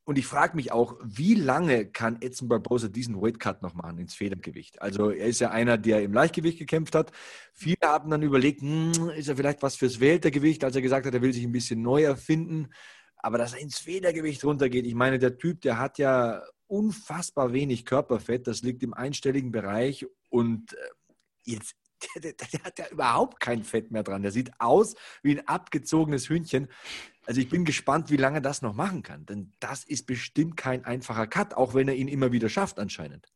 und ich frage mich auch, wie lange kann Edson Barbosa diesen Weightcut noch machen ins Federgewicht? Also er ist ja einer, der im Leichtgewicht gekämpft hat. Viele haben dann überlegt, hm, ist er vielleicht was fürs Weltergewicht, als er gesagt hat, er will sich ein bisschen neu erfinden. Aber dass er ins Federgewicht runtergeht, ich meine, der Typ, der hat ja unfassbar wenig Körperfett, das liegt im einstelligen Bereich und äh, jetzt der, der, der, hat ja überhaupt kein Fett mehr dran. Der sieht aus wie ein abgezogenes Hühnchen. Also ich bin gespannt, wie lange das noch machen kann. Denn das ist bestimmt kein einfacher Cut, auch wenn er ihn immer wieder schafft anscheinend.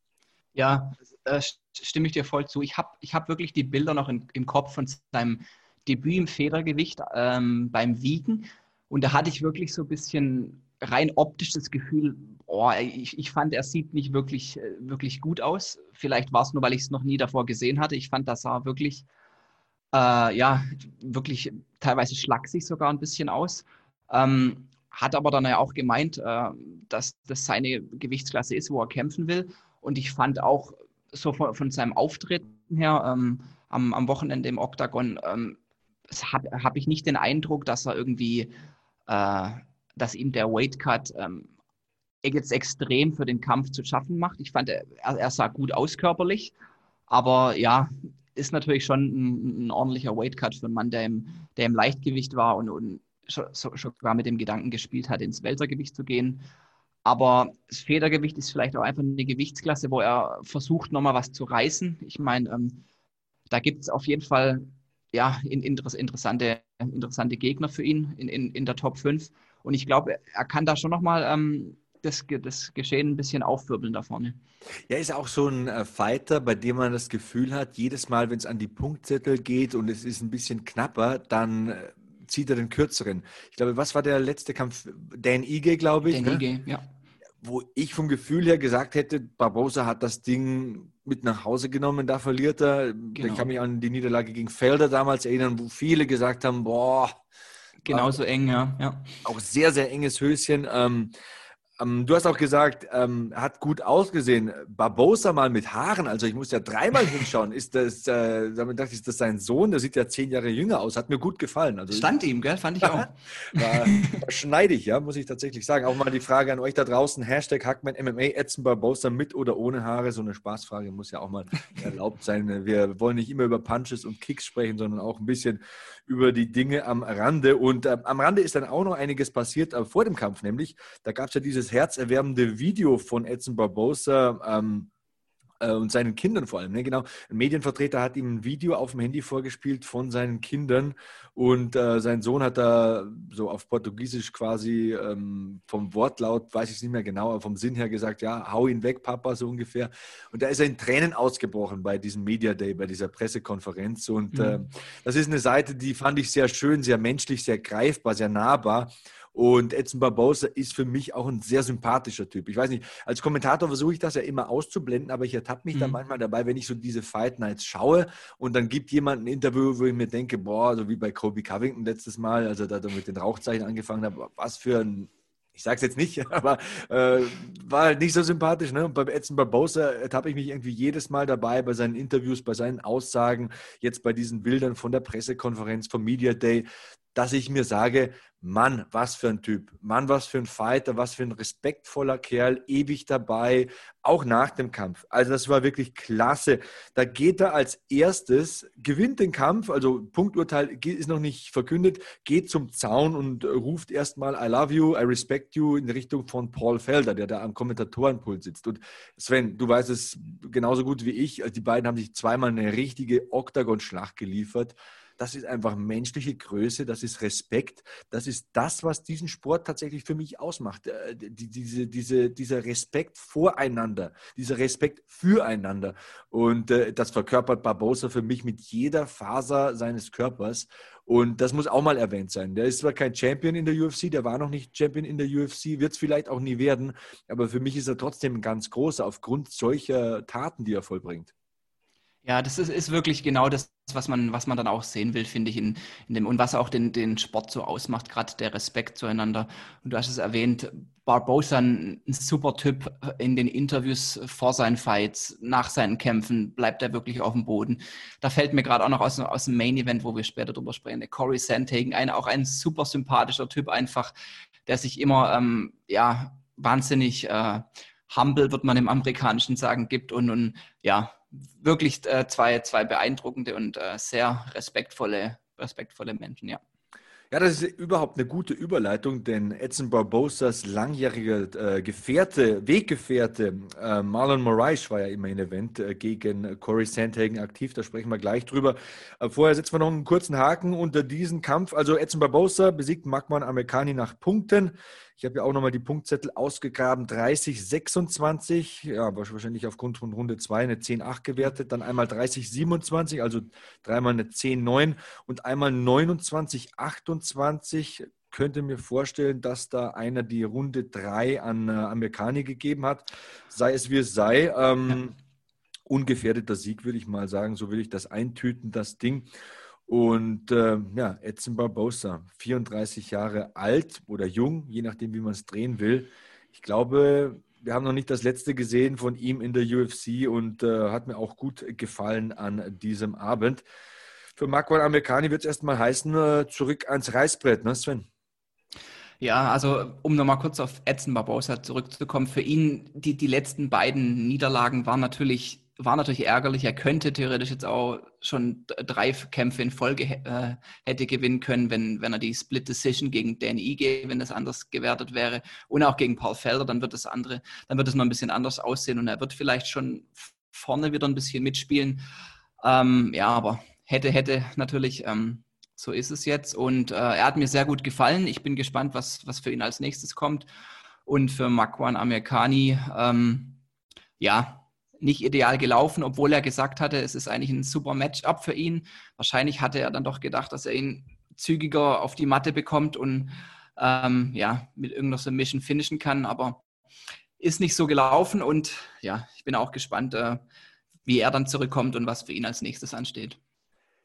Ja, äh, stimme ich dir voll zu. Ich habe ich hab wirklich die Bilder noch in, im Kopf von seinem Debüt im Federgewicht ähm, beim Wiegen. Und da hatte ich wirklich so ein bisschen rein optisch das Gefühl, oh, ich, ich fand, er sieht nicht wirklich, äh, wirklich gut aus. Vielleicht war es nur, weil ich es noch nie davor gesehen hatte. Ich fand, das sah wirklich, äh, ja, wirklich teilweise schlaksig sogar ein bisschen aus. Ähm, hat aber dann ja auch gemeint, äh, dass das seine Gewichtsklasse ist, wo er kämpfen will. Und ich fand auch so von, von seinem Auftreten her ähm, am, am, Wochenende im Octagon, ähm, habe hab ich nicht den Eindruck, dass er irgendwie, äh, dass ihm der Weight Cut ähm, jetzt extrem für den Kampf zu schaffen macht. Ich fand, er, er sah gut aus körperlich, aber ja, ist natürlich schon ein, ein ordentlicher Weight Cut für einen Mann, der im, der im Leichtgewicht war und, und sogar mit dem Gedanken gespielt hat, ins Weltergewicht zu gehen. Aber das Federgewicht ist vielleicht auch einfach eine Gewichtsklasse, wo er versucht, nochmal was zu reißen. Ich meine, ähm, da gibt es auf jeden Fall ja, in, interessante, interessante Gegner für ihn in, in, in der Top 5. Und ich glaube, er kann da schon nochmal ähm, das, das Geschehen ein bisschen aufwirbeln da vorne. Ja, ist auch so ein äh, Fighter, bei dem man das Gefühl hat, jedes Mal, wenn es an die Punktzettel geht und es ist ein bisschen knapper, dann äh, zieht er den kürzeren. Ich glaube, was war der letzte Kampf? Dan Ige, glaube ich. Dan ne? Ige, ja. Wo ich vom Gefühl her gesagt hätte, Barbosa hat das Ding mit nach Hause genommen, da verliert er. Genau. Ich kann mich an die Niederlage gegen Felder damals erinnern, wo viele gesagt haben, boah. Genauso eng, ja. ja. Auch sehr, sehr enges Höschen. Ähm, ähm, du hast auch gesagt, ähm, hat gut ausgesehen. Barbosa mal mit Haaren, also ich muss ja dreimal hinschauen. Ist das, äh, damit dachte ich, ist das sein Sohn? Der sieht ja zehn Jahre jünger aus. Hat mir gut gefallen. Also, Stand ihm, gell? Fand ich auch. war, schneidig, ja, muss ich tatsächlich sagen. Auch mal die Frage an euch da draußen: Hashtag Hackman MMA, Edson Barbosa mit oder ohne Haare. So eine Spaßfrage muss ja auch mal erlaubt sein. Wir wollen nicht immer über Punches und Kicks sprechen, sondern auch ein bisschen über die Dinge am Rande. Und äh, am Rande ist dann auch noch einiges passiert, äh, vor dem Kampf nämlich. Da gab es ja dieses herzerwärmende Video von Edson Barbosa. Ähm, äh, und seinen Kindern vor allem. Ne? Genau, ein Medienvertreter hat ihm ein Video auf dem Handy vorgespielt von seinen Kindern und äh, sein Sohn hat da so auf Portugiesisch quasi ähm, vom Wortlaut, weiß ich es nicht mehr genau, aber vom Sinn her gesagt, ja, hau ihn weg, Papa, so ungefähr. Und da ist er in Tränen ausgebrochen bei diesem Media Day, bei dieser Pressekonferenz. Und mhm. äh, das ist eine Seite, die fand ich sehr schön, sehr menschlich, sehr greifbar, sehr nahbar. Und Edson Barbosa ist für mich auch ein sehr sympathischer Typ. Ich weiß nicht, als Kommentator versuche ich das ja immer auszublenden, aber ich ertappe mich mhm. da manchmal dabei, wenn ich so diese Fight Nights schaue und dann gibt jemand ein Interview, wo ich mir denke, boah, so wie bei Kobe Covington letztes Mal, also da mit den Rauchzeichen angefangen habe, was für ein ich sage es jetzt nicht, aber äh, war halt nicht so sympathisch. Ne? Und beim Edson Barbosa ertappe ich mich irgendwie jedes Mal dabei, bei seinen Interviews, bei seinen Aussagen, jetzt bei diesen Bildern von der Pressekonferenz, vom Media Day, dass ich mir sage, Mann, was für ein Typ. Mann, was für ein Fighter, was für ein respektvoller Kerl, ewig dabei, auch nach dem Kampf. Also das war wirklich klasse. Da geht er als erstes, gewinnt den Kampf, also Punkturteil ist noch nicht verkündet, geht zum Zaun und ruft erstmal I love you, I respect you in Richtung von Paul Felder, der da am Kommentatorenpult sitzt. Und Sven, du weißt es genauso gut wie ich, die beiden haben sich zweimal eine richtige Oktagon-Schlacht geliefert das ist einfach menschliche Größe, das ist Respekt, das ist das, was diesen Sport tatsächlich für mich ausmacht. Äh, diese, diese, dieser Respekt voreinander, dieser Respekt füreinander. Und äh, das verkörpert Barbosa für mich mit jeder Faser seines Körpers. Und das muss auch mal erwähnt sein. Der ist zwar kein Champion in der UFC, der war noch nicht Champion in der UFC, wird es vielleicht auch nie werden, aber für mich ist er trotzdem ganz groß aufgrund solcher Taten, die er vollbringt. Ja, das ist, ist wirklich genau das, was man, was man dann auch sehen will, finde ich, in, in dem, und was auch den, den Sport so ausmacht, gerade der Respekt zueinander. Und du hast es erwähnt, Barbosa, ein, super Typ in den Interviews vor seinen Fights, nach seinen Kämpfen, bleibt er wirklich auf dem Boden. Da fällt mir gerade auch noch aus, aus dem Main Event, wo wir später drüber sprechen, der Corey Sandhagen, ein, auch ein super sympathischer Typ einfach, der sich immer, ähm, ja, wahnsinnig äh, humble, wird man im Amerikanischen sagen, gibt und, und ja, wirklich äh, zwei, zwei beeindruckende und äh, sehr respektvolle, respektvolle Menschen, ja. Ja, das ist überhaupt eine gute Überleitung, denn Edson Barbosas langjähriger äh, Gefährte, Weggefährte äh, Marlon Moraes war ja immer in Event äh, gegen Corey Sandhagen aktiv, da sprechen wir gleich drüber. Äh, vorher setzen wir noch einen kurzen Haken unter diesen Kampf. Also Edson Barbosa besiegt Magman Amerikani nach Punkten. Ich habe ja auch nochmal die Punktzettel ausgegraben. 30, 26, ja, wahrscheinlich aufgrund von Runde 2 eine 10-8 gewertet. Dann einmal 30, 27, also dreimal eine 10-9 und einmal 29, 28 könnte mir vorstellen, dass da einer die Runde 3 an äh, Amerikani gegeben hat. Sei es wie es sei. Ähm, ungefährdeter Sieg, würde ich mal sagen. So will ich das eintüten, das Ding. Und äh, ja, Edson Barbosa, 34 Jahre alt oder jung, je nachdem, wie man es drehen will. Ich glaube, wir haben noch nicht das letzte gesehen von ihm in der UFC und äh, hat mir auch gut gefallen an diesem Abend. Für Marco Amerikani wird es erstmal heißen, äh, zurück ans Reißbrett, ne Sven? Ja, also um nochmal kurz auf Edson Barbosa zurückzukommen, für ihn die, die letzten beiden Niederlagen waren natürlich war natürlich ärgerlich. Er könnte theoretisch jetzt auch schon drei Kämpfe in Folge äh, hätte gewinnen können, wenn, wenn er die Split Decision gegen Dan Ige, wenn das anders gewertet wäre, und auch gegen Paul Felder, dann wird das andere, dann wird es noch ein bisschen anders aussehen und er wird vielleicht schon vorne wieder ein bisschen mitspielen. Ähm, ja, aber hätte, hätte natürlich, ähm, so ist es jetzt. Und äh, er hat mir sehr gut gefallen. Ich bin gespannt, was, was für ihn als nächstes kommt. Und für Makwan Amerikani, ähm, ja, nicht ideal gelaufen, obwohl er gesagt hatte, es ist eigentlich ein super Matchup für ihn. Wahrscheinlich hatte er dann doch gedacht, dass er ihn zügiger auf die Matte bekommt und ähm, ja, mit irgendeiner Submission finishen kann, aber ist nicht so gelaufen und ja, ich bin auch gespannt, äh, wie er dann zurückkommt und was für ihn als nächstes ansteht.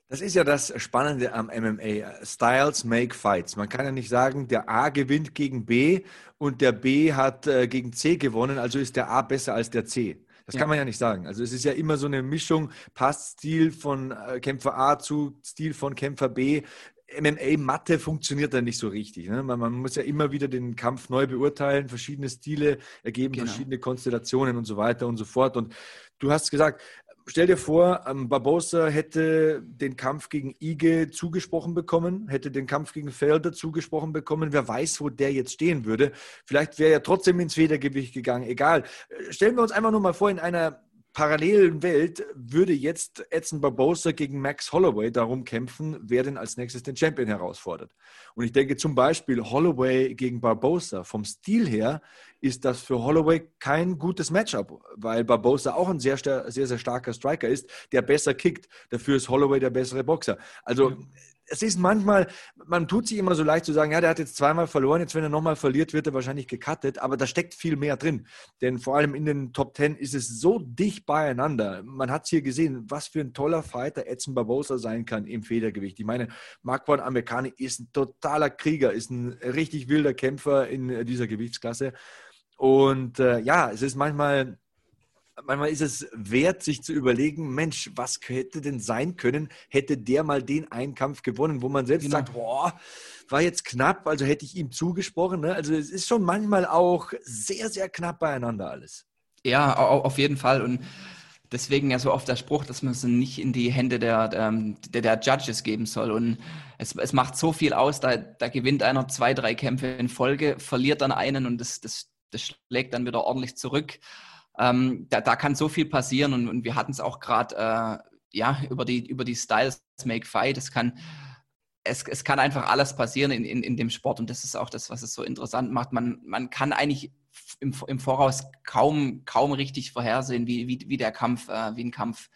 Das ist ja das Spannende am MMA. Styles make fights. Man kann ja nicht sagen, der A gewinnt gegen B und der B hat äh, gegen C gewonnen, also ist der A besser als der C. Das ja. kann man ja nicht sagen. Also es ist ja immer so eine Mischung, passt Stil von äh, Kämpfer A zu Stil von Kämpfer B. MMA-Mathe funktioniert da nicht so richtig. Ne? Man, man, muss ja immer wieder den Kampf neu beurteilen, verschiedene Stile ergeben genau. verschiedene Konstellationen und so weiter und so fort. Und du hast gesagt, stell dir vor, ähm, Barbosa hätte den Kampf gegen Ige zugesprochen bekommen, hätte den Kampf gegen Felder zugesprochen bekommen. Wer weiß, wo der jetzt stehen würde. Vielleicht wäre er trotzdem ins Federgewicht gegangen. Egal. Äh, stellen wir uns einfach nur mal vor, in einer parallelen Welt würde jetzt Edson Barbosa gegen Max Holloway darum kämpfen, wer denn als nächstes den Champion herausfordert. Und ich denke zum Beispiel Holloway gegen Barbosa. Vom Stil her ist das für Holloway kein gutes Matchup, weil Barbosa auch ein sehr, sehr, sehr starker Striker ist, der besser kickt. Dafür ist Holloway der bessere Boxer. Also es ist manchmal, man tut sich immer so leicht zu sagen, ja, der hat jetzt zweimal verloren, jetzt wenn er nochmal verliert, wird er wahrscheinlich gecuttet, aber da steckt viel mehr drin. Denn vor allem in den Top Ten ist es so dicht beieinander. Man hat es hier gesehen, was für ein toller Fighter Edson Barbosa sein kann im Federgewicht. Ich meine, Marquand Amerikani ist ein totaler Krieger, ist ein richtig wilder Kämpfer in dieser Gewichtsklasse. Und äh, ja, es ist manchmal manchmal ist es wert, sich zu überlegen, Mensch, was hätte denn sein können, hätte der mal den einen Kampf gewonnen, wo man selbst genau. sagt, boah, war jetzt knapp, also hätte ich ihm zugesprochen. Ne? Also es ist schon manchmal auch sehr, sehr knapp beieinander alles. Ja, auf jeden Fall. Und deswegen ja so oft der Spruch, dass man es nicht in die Hände der, der, der Judges geben soll. Und es, es macht so viel aus, da, da gewinnt einer zwei, drei Kämpfe in Folge, verliert dann einen und das, das, das schlägt dann wieder ordentlich zurück. Ähm, da, da kann so viel passieren und, und wir hatten es auch gerade äh, ja, über die, über die Styles Make Fight. Es kann, es, es kann einfach alles passieren in, in, in dem Sport und das ist auch das, was es so interessant macht. Man, man kann eigentlich im, im Voraus kaum, kaum richtig vorhersehen, wie, wie, wie der Kampf, äh, wie ein Kampf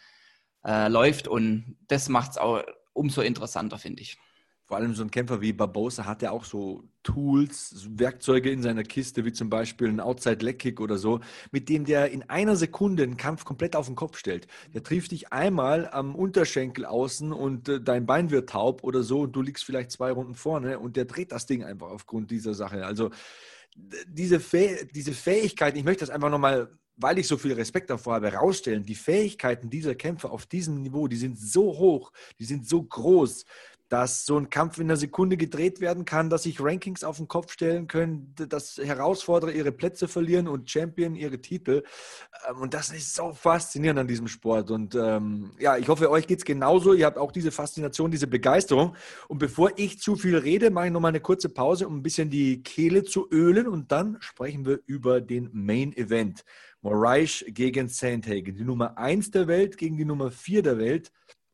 äh, läuft. Und das macht es auch umso interessanter, finde ich. Vor allem so ein Kämpfer wie Barbosa hat ja auch so Tools, Werkzeuge in seiner Kiste, wie zum Beispiel ein Outside-Leg-Kick oder so, mit dem der in einer Sekunde einen Kampf komplett auf den Kopf stellt. Der trifft dich einmal am Unterschenkel außen und äh, dein Bein wird taub oder so und du liegst vielleicht zwei Runden vorne und der dreht das Ding einfach aufgrund dieser Sache. Also diese, Fäh diese Fähigkeiten, ich möchte das einfach nochmal, weil ich so viel Respekt davor habe, herausstellen, die Fähigkeiten dieser Kämpfer auf diesem Niveau, die sind so hoch, die sind so groß, dass so ein Kampf in einer Sekunde gedreht werden kann, dass sich Rankings auf den Kopf stellen können, dass Herausforderer ihre Plätze verlieren und Champion ihre Titel. Ähm, und das ist so faszinierend an diesem Sport. Und ähm, ja, ich hoffe, euch geht es genauso. Ihr habt auch diese Faszination, diese Begeisterung. Und bevor ich zu viel rede, mache ich nochmal eine kurze Pause, um ein bisschen die Kehle zu ölen. Und dann sprechen wir über den Main Event. Moraes gegen Sandhagen, die Nummer 1 der Welt gegen die Nummer 4 der Welt.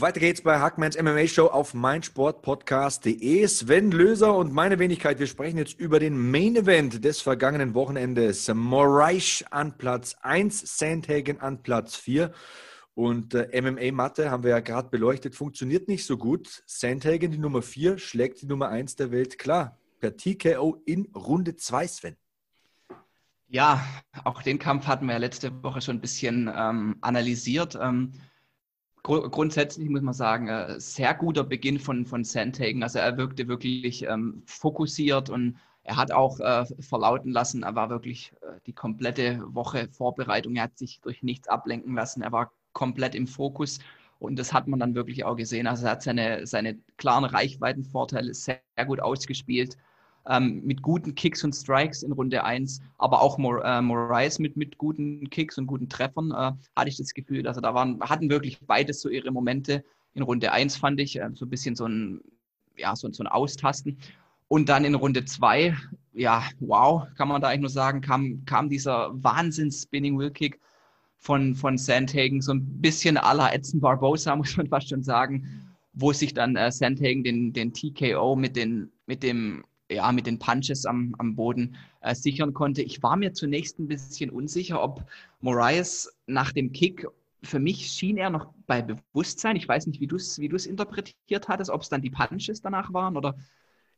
Weiter geht's bei Hackmans MMA Show auf meinsportpodcast.de. Sven Löser und meine Wenigkeit, wir sprechen jetzt über den Main Event des vergangenen Wochenendes. Moraes an Platz 1, Sandhagen an Platz 4. Und äh, MMA-Matte haben wir ja gerade beleuchtet, funktioniert nicht so gut. Sandhagen, die Nummer 4, schlägt die Nummer 1 der Welt klar. Per TKO in Runde 2, Sven. Ja, auch den Kampf hatten wir ja letzte Woche schon ein bisschen ähm, analysiert. Ähm, gr grundsätzlich muss man sagen, äh, sehr guter Beginn von, von Sandhagen. Also er wirkte wirklich ähm, fokussiert und er hat auch äh, verlauten lassen, er war wirklich äh, die komplette Woche Vorbereitung. Er hat sich durch nichts ablenken lassen. Er war komplett im Fokus. Und das hat man dann wirklich auch gesehen. Also er hat seine, seine klaren Reichweitenvorteile sehr, sehr gut ausgespielt ähm, mit guten Kicks und Strikes in Runde 1, aber auch Mor äh, Moraes mit, mit guten Kicks und guten Treffern, äh, hatte ich das Gefühl. Also da waren, hatten wirklich beides so ihre Momente. In Runde 1 fand ich äh, so ein bisschen so ein, ja, so, so ein Austasten. Und dann in Runde 2, ja, wow, kann man da eigentlich nur sagen, kam, kam dieser Wahnsinns-Spinning-Wheel-Kick von, von Sandhagen, so ein bisschen à la Edson Barbosa, muss man fast schon sagen, wo sich dann äh, Sandhagen den, den TKO mit, den, mit dem ja, mit den Punches am, am Boden äh, sichern konnte. Ich war mir zunächst ein bisschen unsicher, ob Moraes nach dem Kick, für mich schien er noch bei Bewusstsein. Ich weiß nicht, wie du es wie interpretiert hattest, ob es dann die Punches danach waren oder.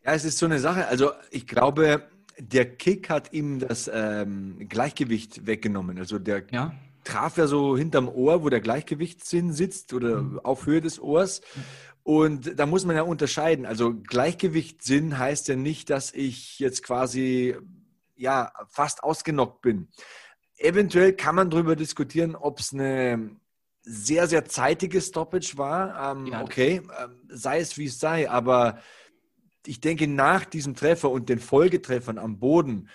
Ja, es ist so eine Sache. Also ich glaube, der Kick hat ihm das ähm, Gleichgewicht weggenommen. Also der ja. traf ja so hinterm Ohr, wo der Gleichgewichtssinn sitzt oder mhm. auf Höhe des Ohrs. Und da muss man ja unterscheiden. Also Gleichgewichtssinn heißt ja nicht, dass ich jetzt quasi ja fast ausgenockt bin. Eventuell kann man darüber diskutieren, ob es eine sehr, sehr zeitige Stoppage war. Ähm, ja. Okay, ähm, sei es wie es sei, aber ich denke, nach diesem Treffer und den Folgetreffern am Boden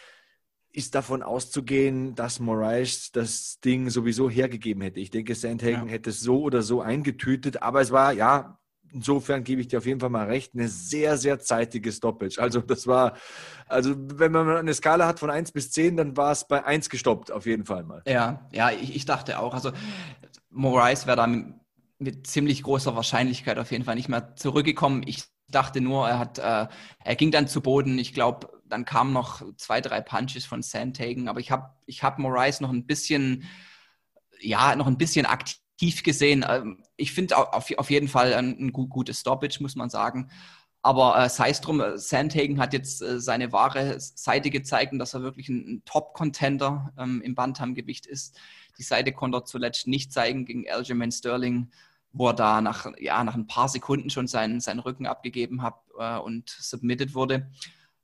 ist davon auszugehen, dass Moraes das Ding sowieso hergegeben hätte. Ich denke, Sandhagen ja. hätte es so oder so eingetütet, aber es war, ja, insofern gebe ich dir auf jeden Fall mal recht, eine sehr, sehr zeitige Stoppage. Also das war, also wenn man eine Skala hat von 1 bis 10, dann war es bei 1 gestoppt, auf jeden Fall mal. Ja, ja, ich, ich dachte auch. Also Moraes wäre da mit, ziemlich großer Wahrscheinlichkeit auf jeden Fall nicht mehr zurückgekommen. Ich dachte nur, er hat, äh, er ging dann zu Boden. Ich glaube, dann kamen noch zwei, drei Punches von Sandhagen, aber ich habe ich hab Moraes noch ein bisschen, ja, noch ein bisschen aktiv gesehen. Ähm, ich finde auf, auf jeden Fall ein, ein gut, gutes Stoppage, muss man sagen. Aber äh, sei es drum, äh, Sandhagen hat jetzt äh, seine wahre Seite gezeigt dass er wirklich ein, ein Top-Contender ähm, im Bantamgewicht ist. Die Seite konnte er zuletzt nicht zeigen gegen Aljamain Sterling, wo er da nach, ja, nach ein paar Sekunden schon seinen, seinen Rücken abgegeben hat äh, und submitted wurde.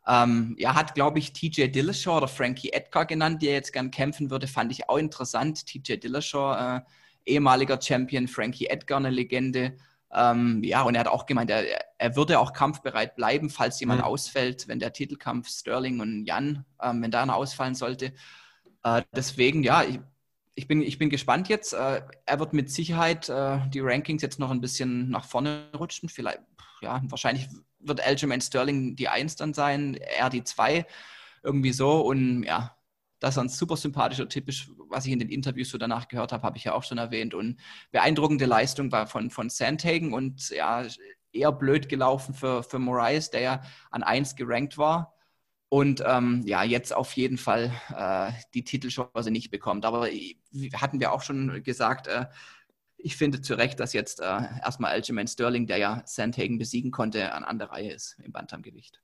Ähm, er hat, glaube ich, TJ Dillashaw oder Frankie Edgar genannt, der jetzt gern kämpfen würde. Fand ich auch interessant. TJ Dillashaw, äh, ehemaliger Champion, Frankie Edgar, eine Legende. Ähm, ja, und er hat auch gemeint, er, er würde auch kampfbereit bleiben, falls jemand mhm. ausfällt, wenn der Titelkampf Sterling und Jan, ähm, wenn da einer ausfallen sollte. Äh, deswegen, ja, ich, ich, bin, ich bin gespannt jetzt. Äh, er wird mit Sicherheit äh, die Rankings jetzt noch ein bisschen nach vorne rutschen. Vielleicht, ja, wahrscheinlich wird Aljamain Sterling die Eins dann sein, er die Zwei, irgendwie so. Und ja, dass er ein super sympathischer Typ ist, was ich in den Interviews so danach gehört habe, habe ich ja auch schon erwähnt. Und beeindruckende Leistung war von, von Sandhagen und ja, eher blöd gelaufen für, für Moraes, der ja an 1 gerankt war. Und ähm, ja, jetzt auf jeden Fall äh, die Titelchance nicht bekommt. Aber hatten wir auch schon gesagt, äh, ich finde zu Recht, dass jetzt äh, erstmal Aljamain Sterling, der ja Sandhagen besiegen konnte, an, an der Reihe ist im Bantamgewicht.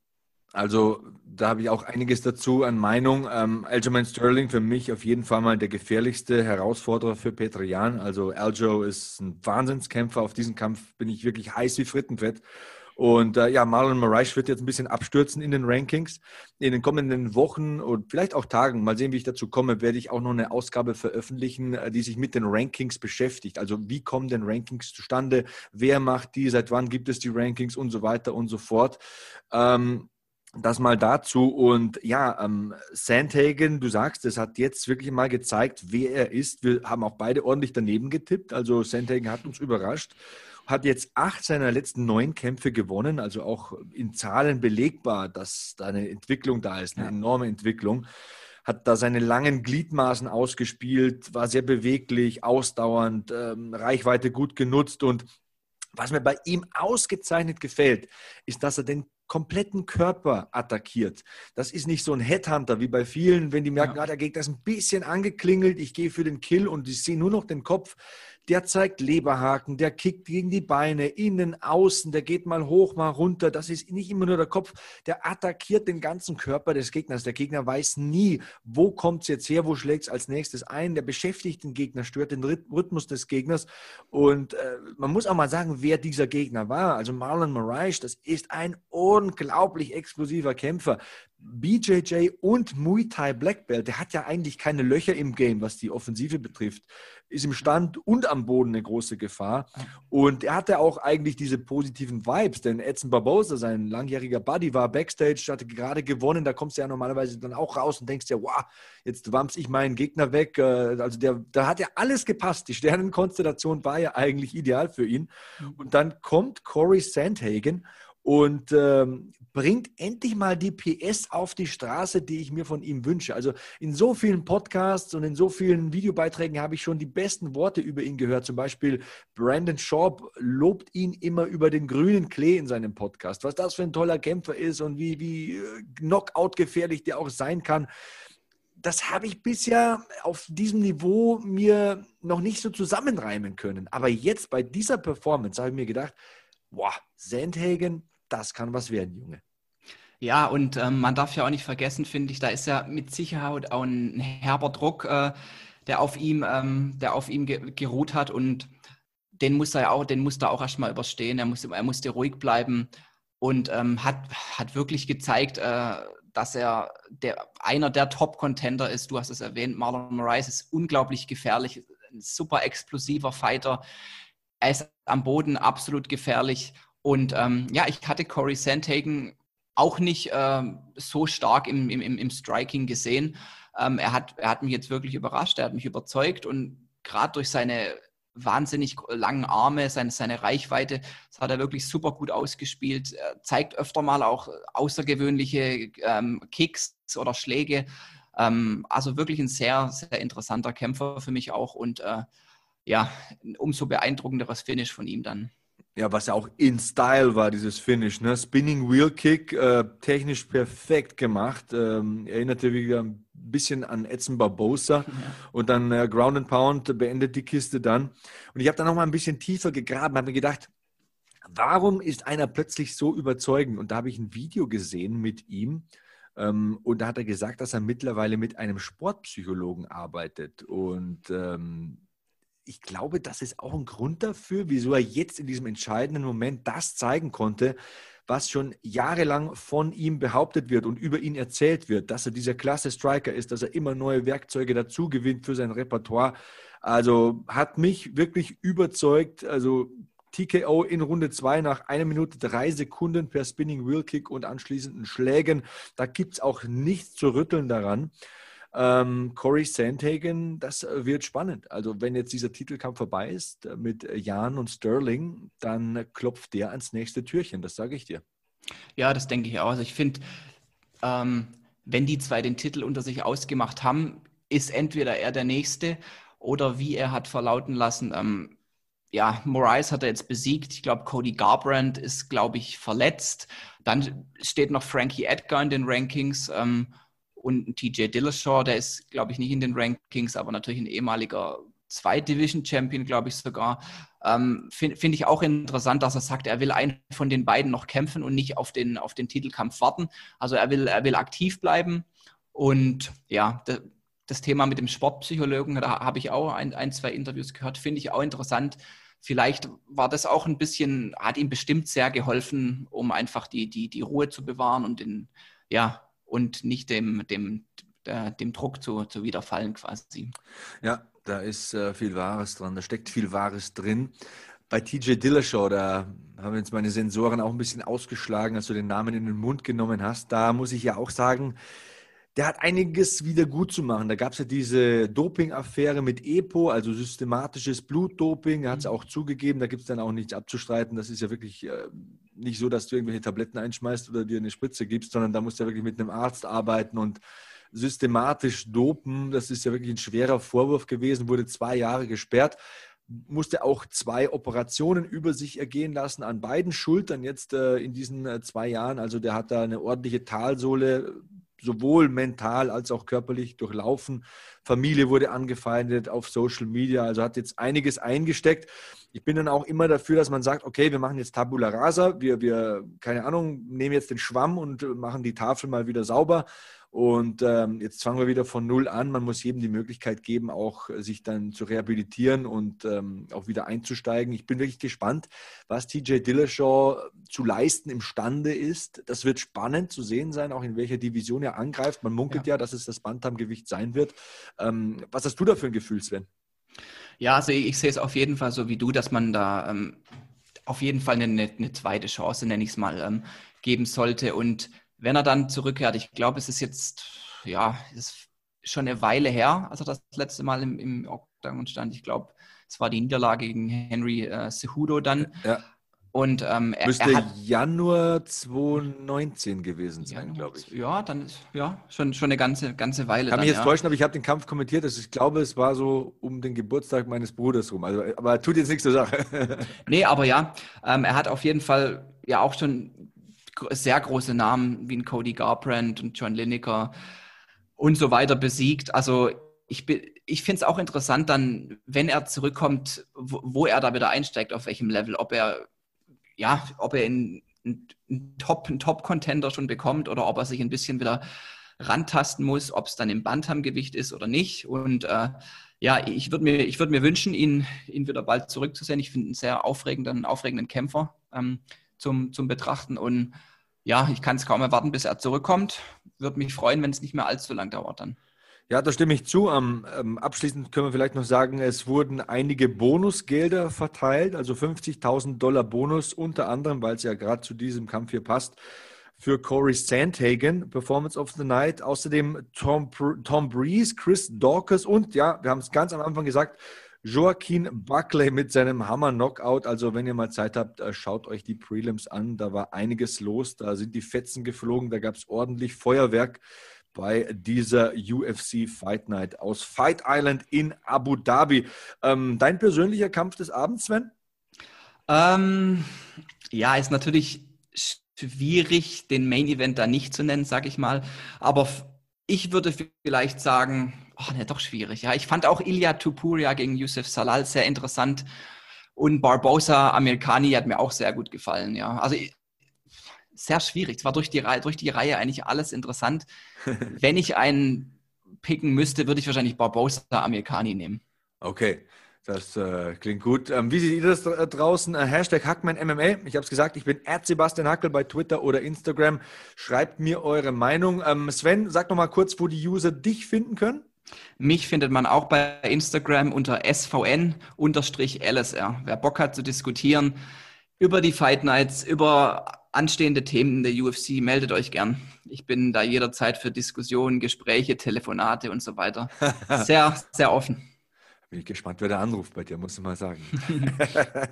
Also da habe ich auch einiges dazu an Meinung. Ähm, Aljamain Sterling für mich auf jeden Fall mal der gefährlichste Herausforderer für Petrian. Also Aljo ist ein Wahnsinnskämpfer. Auf diesen Kampf bin ich wirklich heiß wie Frittenfett. Und äh, ja, Marlon Moraes wird jetzt ein bisschen abstürzen in den Rankings. In den kommenden Wochen und vielleicht auch Tagen, mal sehen, wie ich dazu komme, werde ich auch noch eine Ausgabe veröffentlichen, äh, die sich mit den Rankings beschäftigt. Also wie kommen denn Rankings zustande? Wer macht die? Seit wann gibt es die Rankings und so weiter und so fort? Ähm, das mal dazu. Und ja, ähm, Sandhagen, du sagst, es hat jetzt wirklich mal gezeigt, wer er ist. Wir haben auch beide ordentlich daneben getippt. Also Sandhagen hat uns überrascht. Hat jetzt acht seiner letzten neun Kämpfe gewonnen, also auch in Zahlen belegbar, dass da eine Entwicklung da ist, eine ja. enorme Entwicklung. Hat da seine langen Gliedmaßen ausgespielt, war sehr beweglich, ausdauernd, ähm, Reichweite gut genutzt und was mir bei ihm ausgezeichnet gefällt, ist, dass er den kompletten Körper attackiert. Das ist nicht so ein Headhunter wie bei vielen, wenn die merken, ja. ah, der Gegner ist ein bisschen angeklingelt, ich gehe für den Kill und ich sehe nur noch den Kopf der zeigt Leberhaken, der kickt gegen die Beine, innen, außen, der geht mal hoch, mal runter. Das ist nicht immer nur der Kopf, der attackiert den ganzen Körper des Gegners. Der Gegner weiß nie, wo kommt es jetzt her, wo schlägt es als nächstes ein. Der beschäftigt den Gegner, stört den Rhythmus des Gegners. Und äh, man muss auch mal sagen, wer dieser Gegner war. Also Marlon Moraes, das ist ein unglaublich explosiver Kämpfer. BJJ und Muay Thai Black Belt, der hat ja eigentlich keine Löcher im Game, was die Offensive betrifft, ist im Stand und am Boden eine große Gefahr. Und er hatte auch eigentlich diese positiven Vibes, denn Edson Barbosa, sein langjähriger Buddy, war Backstage, hatte gerade gewonnen, da kommst du ja normalerweise dann auch raus und denkst ja, wow, jetzt wamms ich meinen Gegner weg. Äh, also der, da hat ja alles gepasst. Die Sternenkonstellation war ja eigentlich ideal für ihn. Und dann kommt Corey Sandhagen und ähm, bringt endlich mal die PS auf die Straße, die ich mir von ihm wünsche. Also in so vielen Podcasts und in so vielen Videobeiträgen habe ich schon die besten Worte über ihn gehört. Zum Beispiel Brandon Schaub lobt ihn immer über den grünen Klee in seinem Podcast. Was das für ein toller Kämpfer ist und wie, wie äh, Knockout gefährlich der auch sein kann. Das habe ich bisher auf diesem Niveau mir noch nicht so zusammenreimen können. Aber jetzt bei dieser Performance habe ich mir gedacht, boah, Sandhagen, das kann was werden, Junge. Ja, und ähm, man darf ja auch nicht vergessen, finde ich, da ist ja mit Sicherheit auch ein herber Druck, äh, der auf ihm, ähm, der auf ihm ge geruht hat und den muss er ja auch, den muss er auch erstmal überstehen. Er, muss, er musste ruhig bleiben und ähm, hat, hat wirklich gezeigt, äh, dass er der, einer der Top-Contender ist. Du hast es erwähnt, Marlon Moraes ist unglaublich gefährlich, ein super explosiver Fighter. Er ist am Boden absolut gefährlich und ähm, ja, ich hatte Corey Sandhagen auch nicht ähm, so stark im, im, im Striking gesehen. Ähm, er, hat, er hat mich jetzt wirklich überrascht, er hat mich überzeugt und gerade durch seine wahnsinnig langen Arme, seine, seine Reichweite, das hat er wirklich super gut ausgespielt. Er zeigt öfter mal auch außergewöhnliche ähm, Kicks oder Schläge. Ähm, also wirklich ein sehr, sehr interessanter Kämpfer für mich auch und äh, ja, umso beeindruckenderes Finish von ihm dann. Ja, was ja auch in Style war, dieses Finish. Ne? Spinning Wheel Kick, äh, technisch perfekt gemacht. Ähm, erinnerte wieder ein bisschen an Edson Barbosa. Ja. Und dann äh, Ground and Pound beendet die Kiste dann. Und ich habe dann noch mal ein bisschen tiefer gegraben, habe mir gedacht, warum ist einer plötzlich so überzeugend? Und da habe ich ein Video gesehen mit ihm. Ähm, und da hat er gesagt, dass er mittlerweile mit einem Sportpsychologen arbeitet. Und ähm, ich glaube, das ist auch ein Grund dafür, wieso er jetzt in diesem entscheidenden Moment das zeigen konnte, was schon jahrelang von ihm behauptet wird und über ihn erzählt wird, dass er dieser klasse Striker ist, dass er immer neue Werkzeuge dazu gewinnt für sein Repertoire. Also hat mich wirklich überzeugt. Also TKO in Runde 2 nach einer Minute drei Sekunden per Spinning Wheel Kick und anschließenden Schlägen. Da gibt es auch nichts zu rütteln daran. Ähm, Corey Sandhagen, das äh, wird spannend. Also wenn jetzt dieser Titelkampf vorbei ist äh, mit Jan und Sterling, dann klopft der ans nächste Türchen, das sage ich dir. Ja, das denke ich auch. Also ich finde, ähm, wenn die zwei den Titel unter sich ausgemacht haben, ist entweder er der Nächste oder wie er hat verlauten lassen, ähm, ja, Moraes hat er jetzt besiegt. Ich glaube, Cody Garbrandt ist, glaube ich, verletzt. Dann steht noch Frankie Edgar in den Rankings. Ähm, und TJ Dillashaw, der ist, glaube ich, nicht in den Rankings, aber natürlich ein ehemaliger Zwei-Division-Champion, glaube ich sogar. Ähm, Finde find ich auch interessant, dass er sagt, er will einen von den beiden noch kämpfen und nicht auf den, auf den Titelkampf warten. Also er will, er will aktiv bleiben. Und ja, das, das Thema mit dem Sportpsychologen, da habe ich auch ein, ein, zwei Interviews gehört, finde ich auch interessant. Vielleicht war das auch ein bisschen, hat ihm bestimmt sehr geholfen, um einfach die, die, die Ruhe zu bewahren und den, ja, und nicht dem, dem, äh, dem Druck zu, zu widerfallen quasi. Ja, da ist äh, viel Wahres dran, da steckt viel Wahres drin. Bei TJ Dillashaw, da haben jetzt meine Sensoren auch ein bisschen ausgeschlagen, als du den Namen in den Mund genommen hast. Da muss ich ja auch sagen, der hat einiges wieder gut zu machen. Da gab es ja diese Doping-Affäre mit EPO, also systematisches Blutdoping. Er hat es mhm. auch zugegeben, da gibt es dann auch nichts abzustreiten. Das ist ja wirklich äh, nicht so, dass du irgendwelche Tabletten einschmeißt oder dir eine Spritze gibst, sondern da musst du ja wirklich mit einem Arzt arbeiten und systematisch dopen. Das ist ja wirklich ein schwerer Vorwurf gewesen, wurde zwei Jahre gesperrt musste auch zwei Operationen über sich ergehen lassen an beiden Schultern jetzt äh, in diesen äh, zwei Jahren. Also der hat da eine ordentliche Talsohle sowohl mental als auch körperlich durchlaufen. Familie wurde angefeindet auf Social Media, also hat jetzt einiges eingesteckt. Ich bin dann auch immer dafür, dass man sagt, okay, wir machen jetzt Tabula Rasa, wir, wir, keine Ahnung, nehmen jetzt den Schwamm und machen die Tafel mal wieder sauber und ähm, jetzt fangen wir wieder von Null an. Man muss jedem die Möglichkeit geben, auch sich dann zu rehabilitieren und ähm, auch wieder einzusteigen. Ich bin wirklich gespannt, was TJ Dillashaw zu leisten imstande ist. Das wird spannend zu sehen sein, auch in welcher Division er angreift. Man munkelt ja, ja dass es das Bantamgewicht sein wird. Ähm, was hast du da für ein Gefühl, Sven? Ja, also ich, ich sehe es auf jeden Fall so wie du, dass man da ähm, auf jeden Fall eine, eine zweite Chance, nenne ich es mal, ähm, geben sollte. Und wenn er dann zurückkehrt, ich glaube, es ist jetzt, ja, ist schon eine Weile her, als er das letzte Mal im, im Octagon stand. Ich glaube, es war die Niederlage gegen Henry äh, Cejudo dann. Ja. Und ähm, er, Müsste er hat, Januar 2019 gewesen sein, glaube ich. Ja, dann ist ja schon, schon eine ganze, ganze Weile. Kann mich jetzt ja. täuschen, aber ich habe den Kampf kommentiert. Also ich glaube, es war so um den Geburtstag meines Bruders rum. Also, aber tut jetzt nichts zur Sache. nee, aber ja, ähm, er hat auf jeden Fall ja auch schon sehr große Namen wie ein Cody Garbrandt und John Lineker und so weiter besiegt. Also ich, ich finde es auch interessant dann, wenn er zurückkommt, wo, wo, er da wieder einsteigt, auf welchem Level, ob er, ja, ob er in, in, in Top, einen Top-Contender schon bekommt oder ob er sich ein bisschen wieder rantasten muss, ob es dann im Bantamgewicht ist oder nicht. Und äh, ja, ich würde mir, würd mir wünschen, ihn, ihn wieder bald zurückzusehen. Ich finde einen sehr aufregenden, aufregenden Kämpfer. Ähm, zum, zum Betrachten. Und ja, ich kann es kaum erwarten, bis er zurückkommt. Würde mich freuen, wenn es nicht mehr allzu lang dauert dann. Ja, da stimme ich zu. Ähm, abschließend können wir vielleicht noch sagen, es wurden einige Bonusgelder verteilt, also 50.000 Dollar Bonus, unter anderem, weil es ja gerade zu diesem Kampf hier passt, für Corey Sandhagen, Performance of the Night. Außerdem Tom, Tom Breeze, Chris Dawkins und, ja, wir haben es ganz am Anfang gesagt, Joaquin Buckley mit seinem Hammer-Knockout. Also, wenn ihr mal Zeit habt, äh, schaut euch die Prelims an. Da war einiges los. Da sind die Fetzen geflogen. Da gab es ordentlich Feuerwerk bei dieser UFC Fight Night aus Fight Island in Abu Dhabi. Ähm, dein persönlicher Kampf des Abends, Sven? Ähm, ja, ist natürlich schwierig, den Main Event da nicht zu nennen, sag ich mal. Aber ich würde vielleicht sagen, oh ne, doch schwierig. Ja, ich fand auch Ilya Tupuria gegen Yusuf Salal sehr interessant. Und Barbosa Amerikani hat mir auch sehr gut gefallen. Ja, also sehr schwierig. Es war durch die, Reihe, durch die Reihe eigentlich alles interessant. Wenn ich einen picken müsste, würde ich wahrscheinlich Barbosa Amerikani nehmen. Okay. Das äh, klingt gut. Ähm, wie seht ihr das draußen? Äh, Hashtag HackmanMMA. Ich habe es gesagt, ich bin Sebastian Hackel bei Twitter oder Instagram. Schreibt mir eure Meinung. Ähm, Sven, sag noch mal kurz, wo die User dich finden können. Mich findet man auch bei Instagram unter svn-lsr. Wer Bock hat zu diskutieren über die Fight Nights, über anstehende Themen der UFC, meldet euch gern. Ich bin da jederzeit für Diskussionen, Gespräche, Telefonate und so weiter. Sehr, sehr offen. Bin ich gespannt, wer da anruft bei dir, muss ich mal sagen.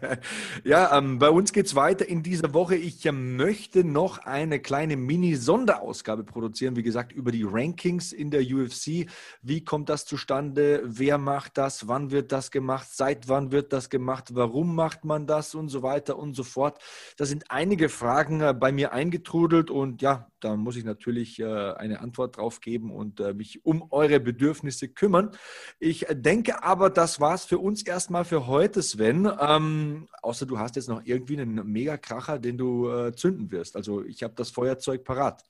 ja, ähm, bei uns geht es weiter in dieser Woche. Ich äh, möchte noch eine kleine Mini-Sonderausgabe produzieren, wie gesagt, über die Rankings in der UFC. Wie kommt das zustande? Wer macht das? Wann wird das gemacht? Seit wann wird das gemacht? Warum macht man das? Und so weiter und so fort. Da sind einige Fragen äh, bei mir eingetrudelt und ja, da muss ich natürlich äh, eine Antwort drauf geben und äh, mich um eure Bedürfnisse kümmern. Ich denke aber, das war es für uns erstmal für heute, Sven. Ähm, außer du hast jetzt noch irgendwie einen Megakracher, den du äh, zünden wirst. Also ich habe das Feuerzeug parat.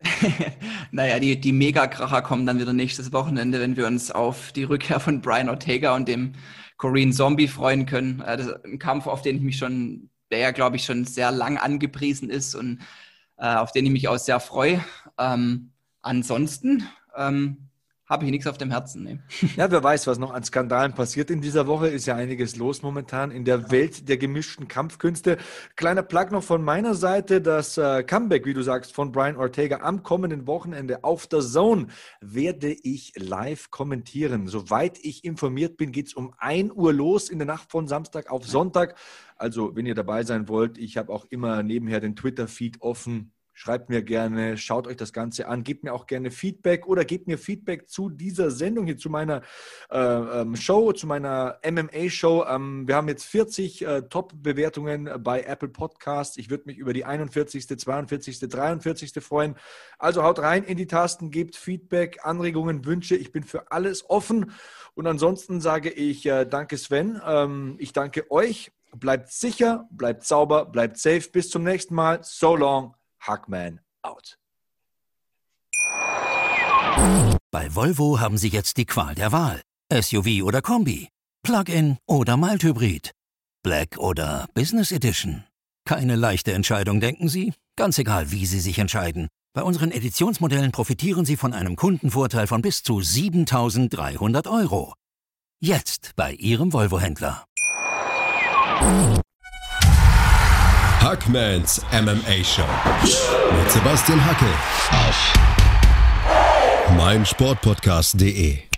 naja, die, die Megakracher kommen dann wieder nächstes Wochenende, wenn wir uns auf die Rückkehr von Brian Ortega und dem Korean Zombie freuen können. Äh, das ist ein Kampf, auf den ich mich schon, der ja, glaube ich, schon sehr lang angepriesen ist und auf den ich mich auch sehr freue. Ähm, ansonsten ähm, habe ich nichts auf dem Herzen. Nee. Ja, wer weiß, was noch an Skandalen passiert in dieser Woche. Ist ja einiges los momentan in der Welt der gemischten Kampfkünste. Kleiner Plug noch von meiner Seite. Das äh, Comeback, wie du sagst, von Brian Ortega am kommenden Wochenende auf der Zone werde ich live kommentieren. Soweit ich informiert bin, geht es um 1 Uhr los in der Nacht von Samstag auf Sonntag. Also, wenn ihr dabei sein wollt, ich habe auch immer nebenher den Twitter-Feed offen Schreibt mir gerne, schaut euch das Ganze an, gebt mir auch gerne Feedback oder gebt mir Feedback zu dieser Sendung hier, zu meiner äh, ähm, Show, zu meiner MMA-Show. Ähm, wir haben jetzt 40 äh, Top-Bewertungen bei Apple Podcasts. Ich würde mich über die 41., 42., 43. freuen. Also haut rein in die Tasten, gebt Feedback, Anregungen, Wünsche. Ich bin für alles offen. Und ansonsten sage ich äh, danke Sven. Ähm, ich danke euch. Bleibt sicher, bleibt sauber, bleibt safe. Bis zum nächsten Mal. So long. Hackman out. Bei Volvo haben Sie jetzt die Qual der Wahl. SUV oder Kombi, Plug-in oder Mild-Hybrid, Black oder Business Edition. Keine leichte Entscheidung, denken Sie? Ganz egal, wie Sie sich entscheiden. Bei unseren Editionsmodellen profitieren Sie von einem Kundenvorteil von bis zu 7300 Euro. Jetzt bei Ihrem Volvo-Händler. Hackmans MMA Show mit Sebastian Hacke auf meinsportpodcast.de.